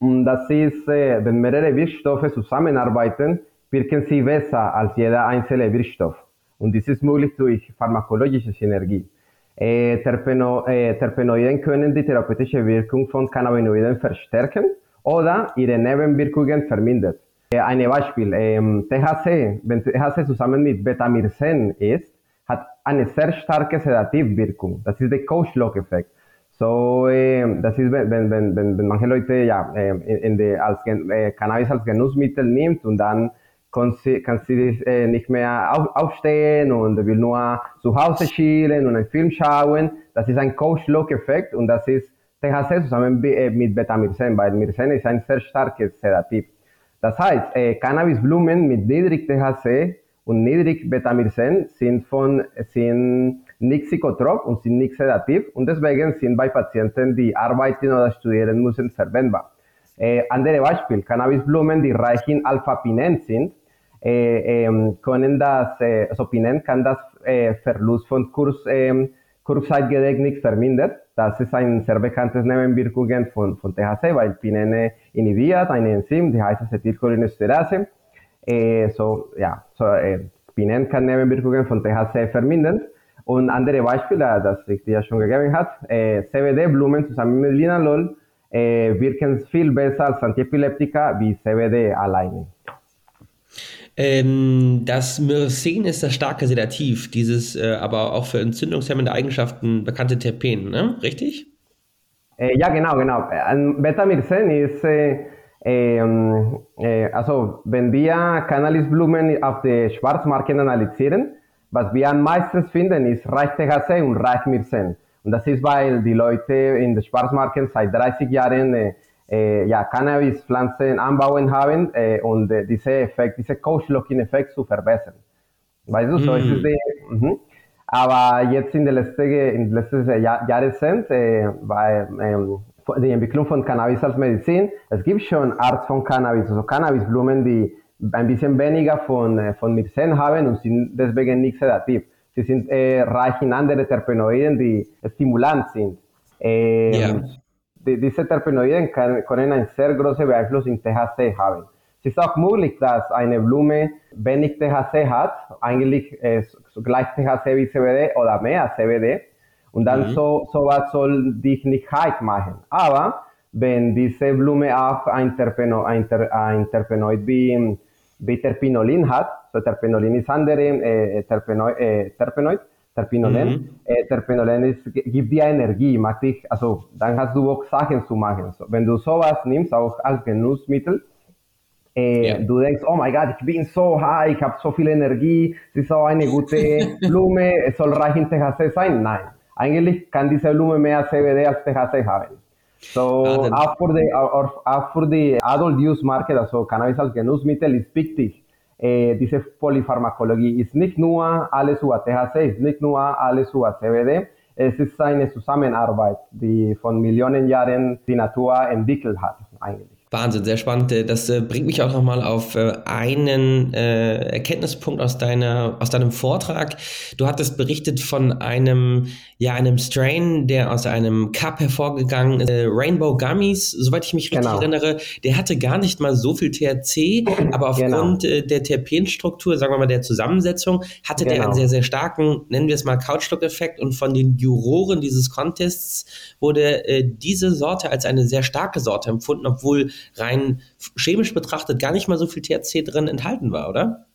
Das ist, äh, wenn mehrere Wirkstoffe zusammenarbeiten, wirken sie besser als jeder einzelne Wirkstoff. Und dies ist möglich durch pharmakologische Synergie. Äh, Terpeno, äh, Terpenoiden können die therapeutische Wirkung von Cannabinoiden verstärken oder ihre Nebenwirkungen vermindern. Äh, ein Beispiel, ähm, THC, wenn THC zusammen mit Betamirsen ist, hat eine sehr starke Sedativwirkung. Das ist der Coach-Lock-Effekt. So, äh, das ist, wenn, wenn, wenn, wenn manche Leute ja, äh, in, in die, als, äh, Cannabis als Genussmittel nimmt und dann kann sie, äh, nicht mehr auf, aufstehen und will nur zu Hause chillen und einen Film schauen. Das ist ein Coach-Lock-Effekt und das ist THC zusammen äh, mit Betamirsen, weil Mirsen ist ein sehr starkes Sedativ. Das heißt, äh, Cannabisblumen mit niedrig THC und niedrig Betamirsen sind von sind nicht psychotrop und sind nicht sedativ und deswegen sind bei Patienten, die arbeiten oder studieren müssen, verwendbar. Äh, andere Beispiel, Cannabisblumen, die reich in Alpha-Pinen sind, können das, also Pinen kann das Verlust von Kurs, Kurzzeitgedächtnis vermindern. Das ist ein sehr bekanntes Nebenwirkungen von, von THC, weil Pinen inhibiert eine Enzym, die heißt Acetylcholinesterase. Äh, so, ja, so, äh, Pinen kann Nebenwirkungen von THC vermindern. Und andere Beispiele, das ich dir schon gegeben habe, äh, CBD-Blumen zusammen mit Linalol wirken viel besser als Antiepileptika wie CBD alleine. Ähm, das Myrcen ist das starke Sedativ, dieses äh, aber auch für entzündungshemmende Eigenschaften bekannte Terpen, ne? richtig? Äh, ja, genau, genau. Beta-Myrcen ist, äh, ähm, äh, also wenn wir Cannabisblumen auf den Schwarzmarken analysieren, was wir meistens finden, ist reich THC und reich Myrcen. Und das ist, weil die Leute in den Schwarzmarken seit 30 Jahren äh, ja, Cannabispflanzen anbauen haben äh, und äh, diese Effekt, diese Coach-Locking-Effekt zu verbessern. Weißt du, mm. so ist es die, mh. Aber jetzt in den letzten, in den letzten Jahr, Jahrzehnt, äh, bei ähm, die Entwicklung von Cannabis als Medizin, es gibt schon Art von Cannabis, also Cannabisblumen, die ein bisschen weniger von, von Myrcen haben und sind deswegen nicht sedativ. Sie sind äh, reich in andere Terpenoiden, die stimulant sind. Ähm, yeah diese Terpenoiden können einen sehr großen Einfluss in THC haben. Es ist auch möglich, dass eine Blume wenig THC hat, eigentlich äh, gleich THC wie CBD oder mehr CBD, und dann mhm. so sowas soll dich nicht high machen. Aber wenn diese Blume auch ein, Terpeno, ein, Ter, ein Terpenoid wie, wie Terpinolin hat, so Terpinolin ist andere äh, Terpenoid, äh, Terpenoid Terpinolen. Mhm. Äh, Terpinolen ist, gibt dir Energie, macht dich, also dann hast du Bock, Sachen zu machen. So, wenn du sowas nimmst, auch als Genussmittel, du denkst, oh mein Gott, ich bin so high, ich habe so viel Energie, es ist so eine gute [laughs] Blume, es soll reichen THC sein. Nein, eigentlich kann diese Blume mehr CBD als THC haben. So, ah, auch, für die, auch, auch für die Adult Use Market, also Cannabis als Genussmittel, ist wichtig, äh, diese Polypharmakologie ist nicht nur alles über THC, ist nicht nur alles über CBD, es ist eine Zusammenarbeit, die von Millionen Jahren die Natur entwickelt hat eigentlich. Wahnsinn, sehr spannend. Äh, das äh, bringt mich auch nochmal auf äh, einen Erkenntnispunkt aus, deiner, aus deinem Vortrag. Du hattest berichtet von einem, ja, einem Strain, der aus einem Cup hervorgegangen ist, Rainbow Gummies, soweit ich mich richtig genau. erinnere. Der hatte gar nicht mal so viel THC, [clears throat] aber aufgrund genau. der Terpenstruktur, sagen wir mal der Zusammensetzung, hatte genau. der einen genau. sehr, sehr starken, nennen wir es mal Couchlock-Effekt und von den Juroren dieses Contests wurde diese Sorte als eine sehr starke Sorte empfunden, obwohl rein chemisch betrachtet gar nicht mal so viel THC drin enthalten war, oder?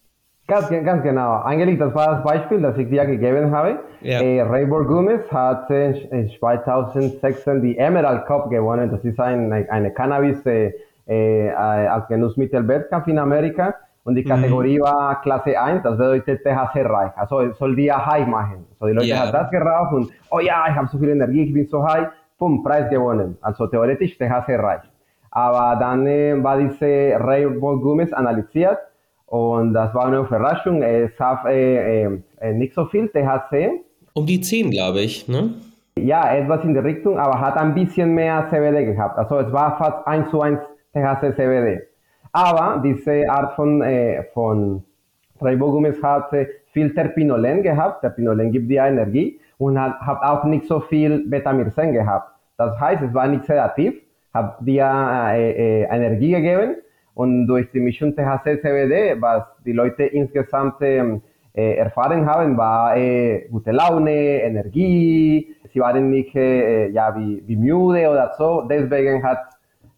Ganz, ganz genau. Eigentlich, das war das Beispiel, das ich dir gegeben habe. Ja. Äh, Raybor Gomez hat in 2016 die Emerald Cup gewonnen. Das ist ein, eine Cannabis äh, äh, als Genussmittel-Wettkampf in Amerika. Und die mhm. Kategorie mhm. war Klasse 1, das bedeutet THC-reich. Also soll die ja high machen. So die Leute yeah. haben das geraucht und, oh ja, ich habe so viel Energie, ich bin so high. Pum, Preis gewonnen. Also theoretisch THC-reich. Aber dann äh, war diese Rainbow Gummis analysiert und das war eine Überraschung. Es hat äh, äh, nicht so viel THC. Um die 10, glaube ich, ne? Ja, etwas in der Richtung, aber hat ein bisschen mehr CBD gehabt. Also es war fast 1 zu 1 THC CBD. Aber diese Art von, äh, von Treibogummis hat viel Terpinolen gehabt. Terpinolen gibt dir Energie und hat, hat auch nicht so viel Betamycin gehabt. Das heißt, es war nicht sedativ, hat dir äh, äh, Energie gegeben und durch die Mischung THC-CBD, was die Leute insgesamt ähm, äh, erfahren haben, war äh, gute Laune, Energie, sie waren nicht äh, ja, wie, wie müde oder so. Deswegen hat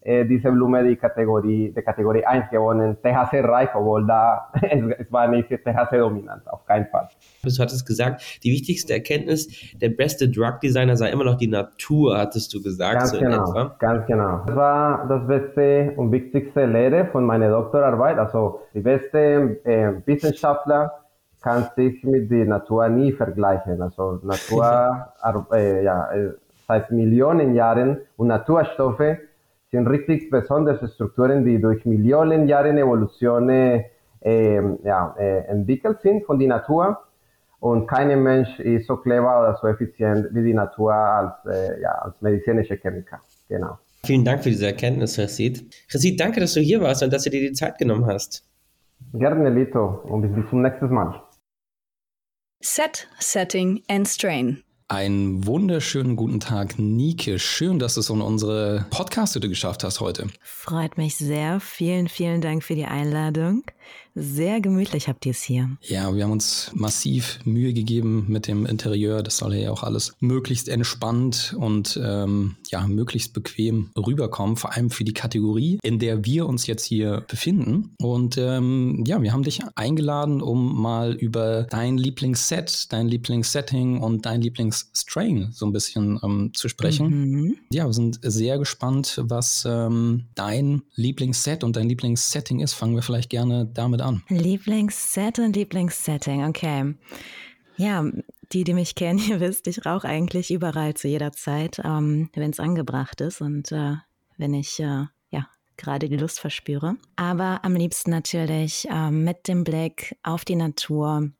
äh, diese Blume die Kategorie, die Kategorie 1 gewonnen, THC-reich, obwohl da [laughs] es, es war nicht THC-dominant, auf keinen Fall. Du hattest gesagt, die wichtigste Erkenntnis, der beste Drug-Designer sei immer noch die Natur, hattest du gesagt. Ganz so genau, ganz genau. Das war das beste und wichtigste Lehre von meiner Doktorarbeit. Also die beste äh, Wissenschaftler kann sich mit der Natur nie vergleichen. Also Natur, [laughs] äh, ja, seit Millionen Jahren und Naturstoffe sind richtig besondere Strukturen, die durch Millionen Jahre Evolution äh, ja, äh, entwickelt sind von der Natur. Und kein Mensch ist so clever oder so effizient wie die Natur als, äh, ja, als medizinische Chemiker. Genau. Vielen Dank für diese Erkenntnis, Resid. Resid, danke, dass du hier warst und dass du dir die Zeit genommen hast. Gerne, Lito. Und bis zum nächsten Mal. Set, Setting and Strain. Einen wunderschönen guten Tag, Nike. Schön, dass du es in unsere Podcast-Hütte geschafft hast heute. Freut mich sehr. Vielen, vielen Dank für die Einladung. Sehr gemütlich habt ihr es hier. Ja, wir haben uns massiv Mühe gegeben mit dem Interieur. Das soll ja auch alles möglichst entspannt und ähm, ja, möglichst bequem rüberkommen, vor allem für die Kategorie, in der wir uns jetzt hier befinden. Und ähm, ja, wir haben dich eingeladen, um mal über dein Lieblingsset, dein Lieblingssetting und dein Lieblingsstrain so ein bisschen ähm, zu sprechen. Mhm. Ja, wir sind sehr gespannt, was ähm, dein Lieblingsset und dein Lieblingssetting ist. Fangen wir vielleicht gerne damit an? Lieblingsset und Lieblingssetting, okay. Ja, die, die mich kennen, [laughs] ihr wisst, ich rauche eigentlich überall zu jeder Zeit, ähm, wenn es angebracht ist und äh, wenn ich äh, ja gerade die Lust verspüre. Aber am liebsten natürlich äh, mit dem Blick auf die Natur.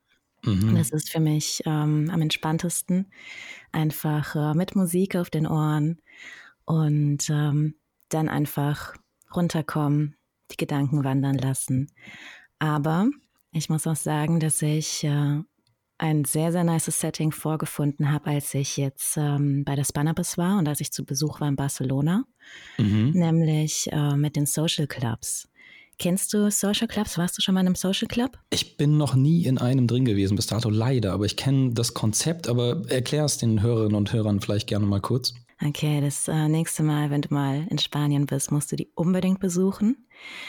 Mhm. Das ist für mich ähm, am entspanntesten. Einfach äh, mit Musik auf den Ohren und ähm, dann einfach runterkommen, die Gedanken wandern lassen. Aber ich muss auch sagen, dass ich äh, ein sehr, sehr nice Setting vorgefunden habe, als ich jetzt ähm, bei der Spanabis war und als ich zu Besuch war in Barcelona, mhm. nämlich äh, mit den Social Clubs. Kennst du Social Clubs? Warst du schon mal in einem Social Club? Ich bin noch nie in einem drin gewesen, bis dato leider, aber ich kenne das Konzept, aber erklär es den Hörerinnen und Hörern vielleicht gerne mal kurz. Okay, das äh, nächste Mal, wenn du mal in Spanien bist, musst du die unbedingt besuchen.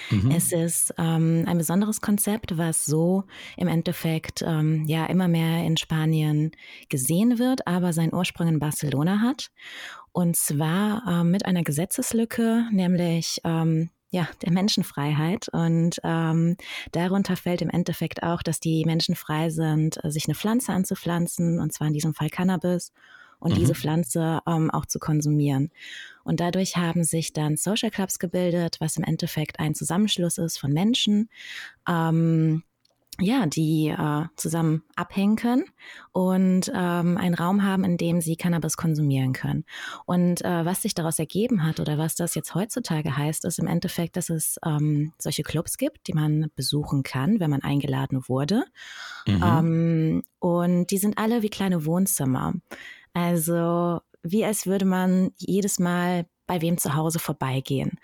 Mhm. Es ist ähm, ein besonderes Konzept, was so im Endeffekt ähm, ja immer mehr in Spanien gesehen wird, aber seinen Ursprung in Barcelona hat. Und zwar ähm, mit einer Gesetzeslücke, nämlich ähm, ja, der Menschenfreiheit. Und ähm, darunter fällt im Endeffekt auch, dass die Menschen frei sind, sich eine Pflanze anzupflanzen, und zwar in diesem Fall Cannabis und mhm. diese Pflanze ähm, auch zu konsumieren. Und dadurch haben sich dann Social Clubs gebildet, was im Endeffekt ein Zusammenschluss ist von Menschen, ähm, ja, die äh, zusammen abhängen können und ähm, einen Raum haben, in dem sie Cannabis konsumieren können. Und äh, was sich daraus ergeben hat oder was das jetzt heutzutage heißt, ist im Endeffekt, dass es ähm, solche Clubs gibt, die man besuchen kann, wenn man eingeladen wurde. Mhm. Ähm, und die sind alle wie kleine Wohnzimmer. Also wie als würde man jedes Mal bei wem zu Hause vorbeigehen.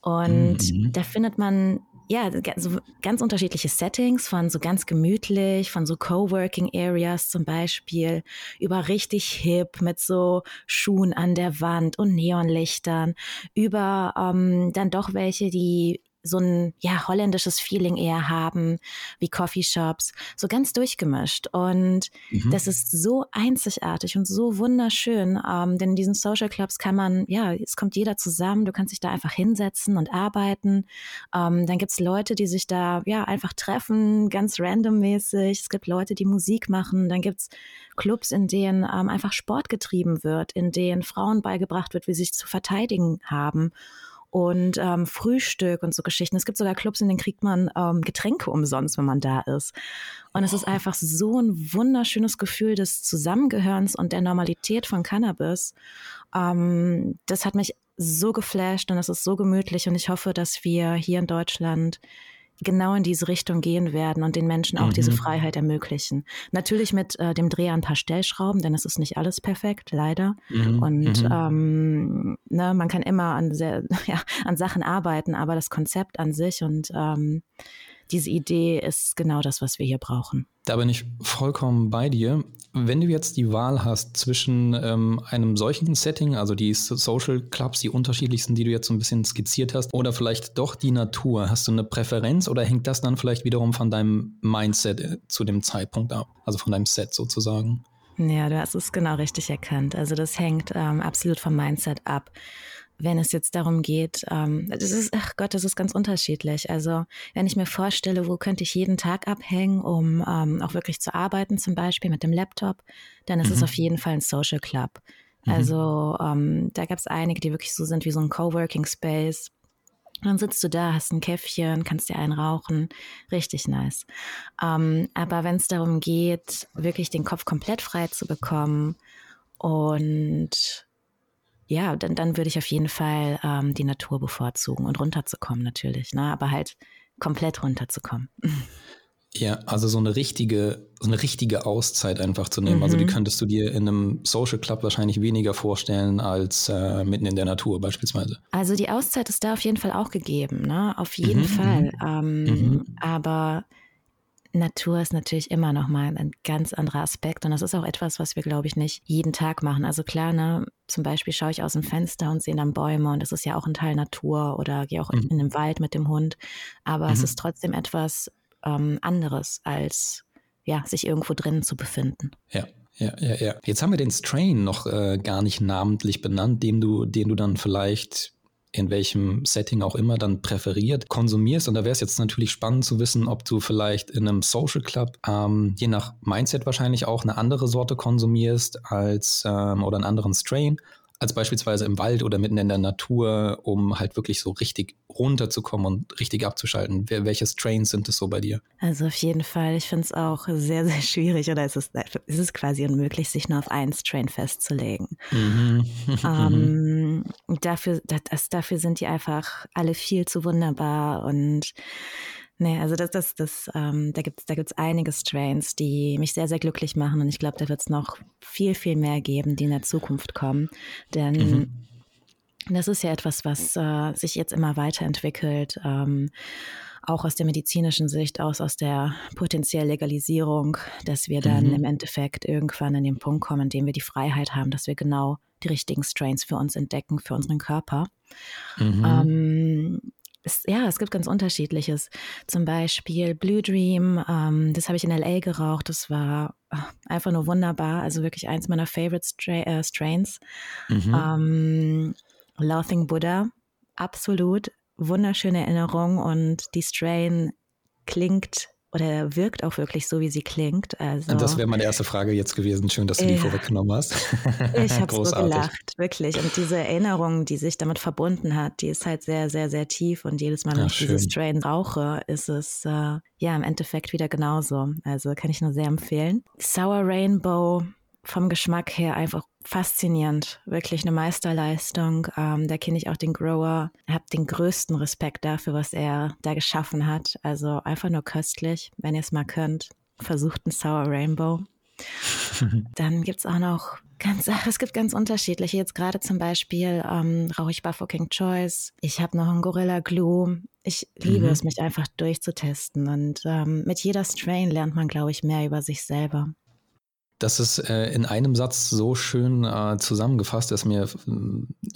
Und mhm. da findet man ja, so ganz unterschiedliche Settings, von so ganz gemütlich, von so Coworking Areas zum Beispiel, über richtig hip mit so Schuhen an der Wand und Neonlichtern, über ähm, dann doch welche, die so ein ja holländisches Feeling eher haben, wie Coffeeshops, so ganz durchgemischt. Und mhm. das ist so einzigartig und so wunderschön, ähm, denn in diesen Social Clubs kann man, ja, es kommt jeder zusammen, du kannst dich da einfach hinsetzen und arbeiten. Ähm, dann gibt's Leute, die sich da ja einfach treffen, ganz randommäßig. Es gibt Leute, die Musik machen. Dann gibt's Clubs, in denen ähm, einfach Sport getrieben wird, in denen Frauen beigebracht wird, wie sie sich zu verteidigen haben. Und ähm, Frühstück und so Geschichten. Es gibt sogar Clubs, in denen kriegt man ähm, Getränke umsonst, wenn man da ist. Und es ist einfach so ein wunderschönes Gefühl des Zusammengehörens und der Normalität von Cannabis. Ähm, das hat mich so geflasht und es ist so gemütlich und ich hoffe, dass wir hier in Deutschland genau in diese Richtung gehen werden und den Menschen auch mhm. diese Freiheit ermöglichen. Natürlich mit äh, dem Dreh an ein paar Stellschrauben, denn es ist nicht alles perfekt, leider. Mhm. Und mhm. ähm, ne, man kann immer an, sehr, [laughs] ja, an Sachen arbeiten, aber das Konzept an sich und ähm, diese Idee ist genau das, was wir hier brauchen. Da bin ich vollkommen bei dir. Wenn du jetzt die Wahl hast zwischen ähm, einem solchen Setting, also die Social Clubs, die unterschiedlichsten, die du jetzt so ein bisschen skizziert hast, oder vielleicht doch die Natur, hast du eine Präferenz oder hängt das dann vielleicht wiederum von deinem Mindset äh, zu dem Zeitpunkt ab, also von deinem Set sozusagen? Ja, du hast es genau richtig erkannt. Also das hängt ähm, absolut vom Mindset ab wenn es jetzt darum geht, ähm, das ist, ach Gott, das ist ganz unterschiedlich. Also wenn ich mir vorstelle, wo könnte ich jeden Tag abhängen, um ähm, auch wirklich zu arbeiten, zum Beispiel mit dem Laptop, dann ist mhm. es auf jeden Fall ein Social Club. Mhm. Also ähm, da gab es einige, die wirklich so sind wie so ein Coworking Space. Dann sitzt du da, hast ein Käffchen, kannst dir einen rauchen. Richtig nice. Ähm, aber wenn es darum geht, wirklich den Kopf komplett frei zu bekommen und ja, dann, dann würde ich auf jeden Fall ähm, die Natur bevorzugen und runterzukommen natürlich, ne? aber halt komplett runterzukommen. [laughs] Ja, also so eine richtige, so eine richtige Auszeit einfach zu nehmen. Mhm. Also die mhm. könntest du dir in einem Social Club wahrscheinlich weniger vorstellen als äh, mitten in der Natur beispielsweise. Also die Auszeit ist da auf jeden Fall auch gegeben, ne? Auf jeden mhm. Fall. Mhm. Ähm, mhm. Aber Natur ist natürlich immer noch mal ein ganz anderer Aspekt und das ist auch etwas, was wir, glaube ich, nicht jeden Tag machen. Also klar, ne, zum Beispiel schaue ich aus dem Fenster und sehe dann Bäume und das ist ja auch ein Teil Natur oder gehe auch mhm. in, in den Wald mit dem Hund, aber mhm. es ist trotzdem etwas ähm, anderes als ja, sich irgendwo drinnen zu befinden. Ja, ja, ja, ja. Jetzt haben wir den Strain noch äh, gar nicht namentlich benannt, dem du, den du dann vielleicht in welchem Setting auch immer dann präferiert, konsumierst. Und da wäre es jetzt natürlich spannend zu wissen, ob du vielleicht in einem Social Club, ähm, je nach Mindset wahrscheinlich auch eine andere Sorte konsumierst als ähm, oder einen anderen Strain als beispielsweise im Wald oder mitten in der Natur, um halt wirklich so richtig runterzukommen und richtig abzuschalten? Wer, welche Strains sind es so bei dir? Also auf jeden Fall, ich finde es auch sehr, sehr schwierig oder es ist, es ist quasi unmöglich, sich nur auf einen Strain festzulegen. Mhm. ähm, [laughs] dafür, das, dafür sind die einfach alle viel zu wunderbar und Nee, also das, das, das, ähm, da gibt's, da gibt's einige Strains, die mich sehr, sehr glücklich machen und ich glaube, da wird es noch viel, viel mehr geben, die in der Zukunft kommen. Denn mhm. das ist ja etwas, was äh, sich jetzt immer weiterentwickelt. Ähm, auch aus der medizinischen Sicht, aus, aus der potenziellen Legalisierung, dass wir dann mhm. im Endeffekt irgendwann an den Punkt kommen, in dem wir die Freiheit haben, dass wir genau die richtigen Strains für uns entdecken, für unseren Körper. Mhm. Ähm, es, ja, es gibt ganz unterschiedliches. Zum Beispiel Blue Dream, ähm, das habe ich in LA geraucht. Das war ach, einfach nur wunderbar. Also wirklich eins meiner Favorite Stra äh, Strains. Mhm. Ähm, Laughing Buddha, absolut wunderschöne Erinnerung und die Strain klingt oder wirkt auch wirklich so, wie sie klingt. Also, das wäre meine erste Frage jetzt gewesen. Schön, dass du die ja. vorweggenommen hast. [laughs] ich habe so gelacht, wirklich. Und diese Erinnerung, die sich damit verbunden hat, die ist halt sehr, sehr, sehr tief. Und jedes Mal, wenn ich dieses Strain rauche, ist es äh, ja im Endeffekt wieder genauso. Also kann ich nur sehr empfehlen. Sour Rainbow vom Geschmack her einfach faszinierend, wirklich eine Meisterleistung. Ähm, da kenne ich auch den Grower, habe den größten Respekt dafür, was er da geschaffen hat. Also einfach nur köstlich, wenn ihr es mal könnt. Versucht ein Sour Rainbow. [laughs] Dann gibt es auch noch ganz, ach, [laughs] es gibt ganz unterschiedliche. Jetzt gerade zum Beispiel ähm, rauche ich Baffoking Choice. Ich habe noch einen Gorilla Glue. Ich liebe mhm. es, mich einfach durchzutesten. Und ähm, mit jeder Strain lernt man, glaube ich, mehr über sich selber. Das ist äh, in einem Satz so schön äh, zusammengefasst, dass mir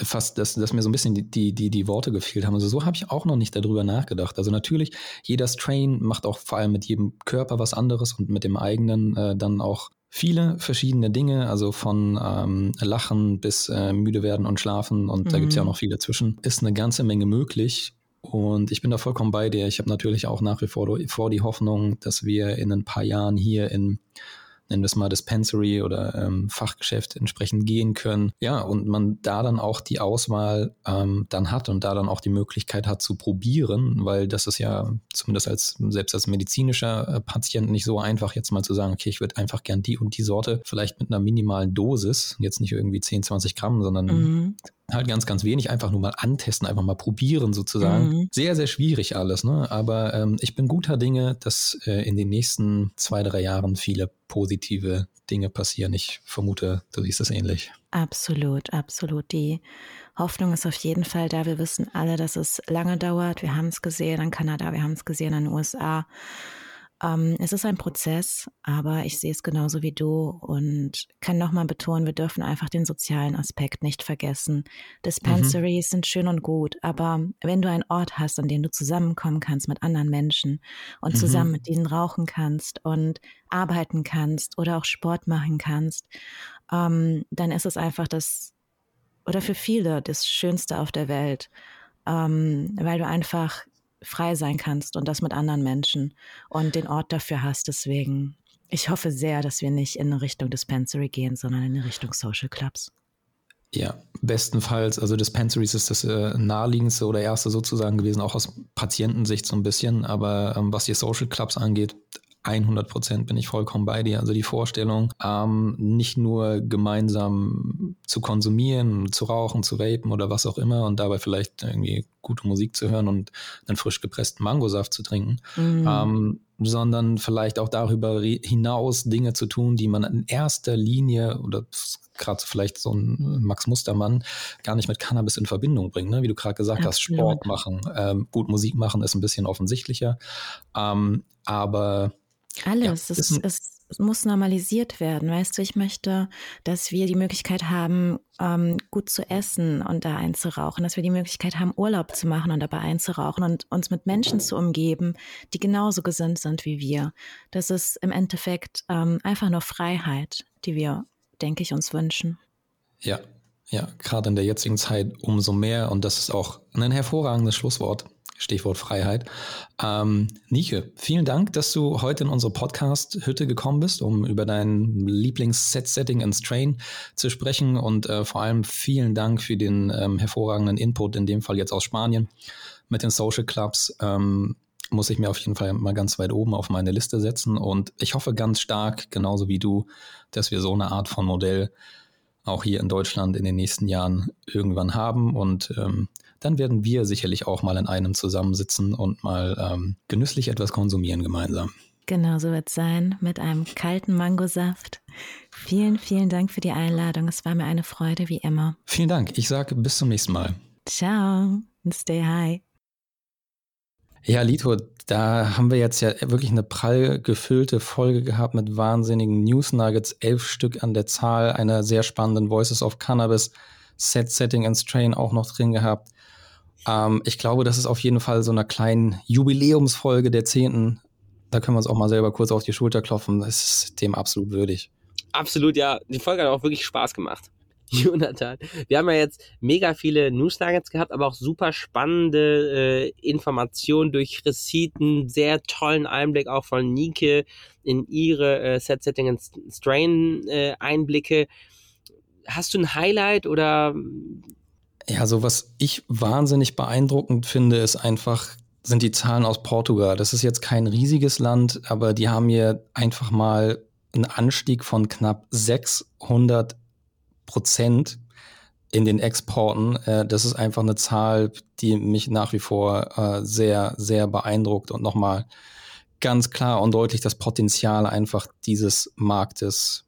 fast, dass, dass mir so ein bisschen die, die, die, die Worte gefehlt haben. Also so habe ich auch noch nicht darüber nachgedacht. Also natürlich, jeder Strain macht auch vor allem mit jedem Körper was anderes und mit dem eigenen äh, dann auch viele verschiedene Dinge, also von ähm, Lachen bis äh, müde werden und schlafen und mhm. da gibt es ja auch noch viel dazwischen. Ist eine ganze Menge möglich. Und ich bin da vollkommen bei dir. Ich habe natürlich auch nach wie vor, vor die Hoffnung, dass wir in ein paar Jahren hier in nennen wir es mal Dispensary oder ähm, Fachgeschäft entsprechend gehen können. Ja, und man da dann auch die Auswahl ähm, dann hat und da dann auch die Möglichkeit hat zu probieren, weil das ist ja zumindest als selbst als medizinischer äh, Patient nicht so einfach jetzt mal zu sagen, okay, ich würde einfach gern die und die Sorte, vielleicht mit einer minimalen Dosis, jetzt nicht irgendwie 10, 20 Gramm, sondern mhm halt ganz, ganz wenig, einfach nur mal antesten, einfach mal probieren sozusagen. Mhm. Sehr, sehr schwierig alles, ne? Aber ähm, ich bin guter Dinge, dass äh, in den nächsten zwei, drei Jahren viele positive Dinge passieren. Ich vermute, du siehst es ähnlich. Absolut, absolut. Die Hoffnung ist auf jeden Fall da. Wir wissen alle, dass es lange dauert. Wir haben es gesehen in Kanada, wir haben es gesehen in den USA. Ähm, es ist ein Prozess, aber ich sehe es genauso wie du und kann nochmal betonen, wir dürfen einfach den sozialen Aspekt nicht vergessen. Dispensaries mhm. sind schön und gut, aber wenn du einen Ort hast, an dem du zusammenkommen kannst mit anderen Menschen und mhm. zusammen mit ihnen rauchen kannst und arbeiten kannst oder auch Sport machen kannst, ähm, dann ist es einfach das, oder für viele das Schönste auf der Welt, ähm, weil du einfach frei sein kannst und das mit anderen Menschen und den Ort dafür hast. Deswegen, ich hoffe sehr, dass wir nicht in Richtung Dispensary gehen, sondern in Richtung Social Clubs. Ja, bestenfalls, also Dispensaries ist das äh, naheliegendste oder erste sozusagen gewesen, auch aus Patientensicht so ein bisschen. Aber ähm, was die Social Clubs angeht, 100 Prozent bin ich vollkommen bei dir. Also die Vorstellung, ähm, nicht nur gemeinsam zu konsumieren, zu rauchen, zu vapen oder was auch immer und dabei vielleicht irgendwie gute Musik zu hören und einen frisch gepressten Mangosaft zu trinken, mhm. ähm, sondern vielleicht auch darüber hinaus Dinge zu tun, die man in erster Linie oder gerade vielleicht so ein Max Mustermann gar nicht mit Cannabis in Verbindung bringt. Ne? Wie du gerade gesagt Absolut. hast, Sport machen, ähm, gut Musik machen ist ein bisschen offensichtlicher. Ähm, aber alles. Ja, es, es, muss normalisiert werden. Weißt du, ich möchte, dass wir die Möglichkeit haben, ähm, gut zu essen und da einzurauchen, dass wir die Möglichkeit haben, Urlaub zu machen und dabei einzurauchen und uns mit Menschen zu umgeben, die genauso gesund sind wie wir. Das ist im Endeffekt ähm, einfach nur Freiheit, die wir, denke ich, uns wünschen. Ja, ja, gerade in der jetzigen Zeit umso mehr. Und das ist auch ein hervorragendes Schlusswort. Stichwort Freiheit. Ähm, Nike, vielen Dank, dass du heute in unsere Podcast-Hütte gekommen bist, um über dein Lieblings-Set-Setting and Strain zu sprechen und äh, vor allem vielen Dank für den ähm, hervorragenden Input, in dem Fall jetzt aus Spanien mit den Social Clubs. Ähm, muss ich mir auf jeden Fall mal ganz weit oben auf meine Liste setzen und ich hoffe ganz stark, genauso wie du, dass wir so eine Art von Modell auch hier in Deutschland in den nächsten Jahren irgendwann haben und ähm, dann werden wir sicherlich auch mal in einem zusammensitzen und mal ähm, genüsslich etwas konsumieren gemeinsam. Genau so wird es sein, mit einem kalten Mangosaft. Vielen, vielen Dank für die Einladung. Es war mir eine Freude, wie immer. Vielen Dank. Ich sage bis zum nächsten Mal. Ciao und stay high. Ja, Lito, da haben wir jetzt ja wirklich eine prall gefüllte Folge gehabt mit wahnsinnigen News Nuggets, elf Stück an der Zahl, einer sehr spannenden Voices of Cannabis, Set, Setting and Strain auch noch drin gehabt. Ähm, ich glaube, das ist auf jeden Fall so eine kleine Jubiläumsfolge der Zehnten. Da können wir uns auch mal selber kurz auf die Schulter klopfen. Das ist dem absolut würdig. Absolut, ja. Die Folge hat auch wirklich Spaß gemacht. [laughs] Jonathan, wir haben ja jetzt mega viele News Nuggets gehabt, aber auch super spannende äh, Informationen durch Reciten, sehr tollen Einblick auch von Nike in ihre äh, Set-Setting und Strain-Einblicke. Äh, Hast du ein Highlight oder ja, so was ich wahnsinnig beeindruckend finde, ist einfach, sind die Zahlen aus Portugal. Das ist jetzt kein riesiges Land, aber die haben hier einfach mal einen Anstieg von knapp 600 Prozent in den Exporten. Äh, das ist einfach eine Zahl, die mich nach wie vor äh, sehr, sehr beeindruckt und nochmal ganz klar und deutlich das Potenzial einfach dieses Marktes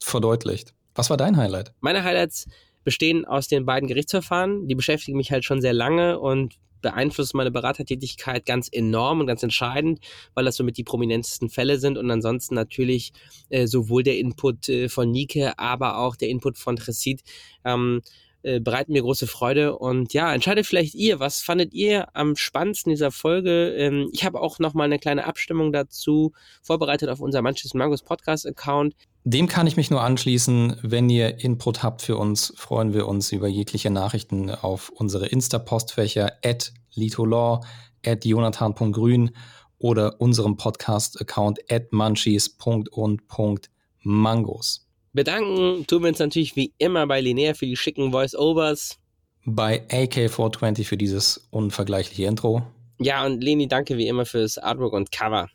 verdeutlicht. Was war dein Highlight? Meine Highlights bestehen aus den beiden Gerichtsverfahren. Die beschäftigen mich halt schon sehr lange und beeinflusst meine Beratertätigkeit ganz enorm und ganz entscheidend, weil das somit die prominentesten Fälle sind und ansonsten natürlich äh, sowohl der Input äh, von Nike, aber auch der Input von Tresit ähm, äh, bereiten mir große Freude und ja, entscheidet vielleicht ihr, was fandet ihr am spannendsten dieser Folge? Ähm, ich habe auch nochmal eine kleine Abstimmung dazu vorbereitet auf unser Manchester Mangos Podcast Account. Dem kann ich mich nur anschließen. Wenn ihr Input habt für uns, freuen wir uns über jegliche Nachrichten auf unsere Insta-Postfächer at litolaw, at jonathan.grün oder unserem Podcast-Account at munchies.und.mangos. Bedanken tun wir uns natürlich wie immer bei Linnea für die schicken Voice-Overs. Bei AK420 für dieses unvergleichliche Intro. Ja, und Leni, danke wie immer fürs Artwork und Cover.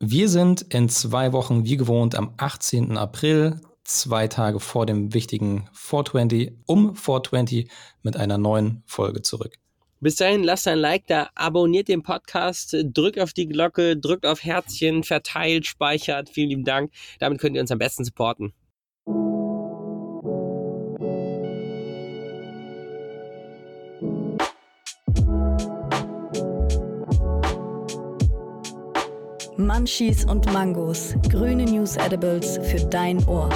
Wir sind in zwei Wochen wie gewohnt am 18. April, zwei Tage vor dem wichtigen 420, um 420 mit einer neuen Folge zurück. Bis dahin, lasst ein Like da, abonniert den Podcast, drückt auf die Glocke, drückt auf Herzchen, verteilt, speichert. Vielen lieben Dank. Damit könnt ihr uns am besten supporten. Munchies und Mangos. Grüne News Edibles für dein Ohr.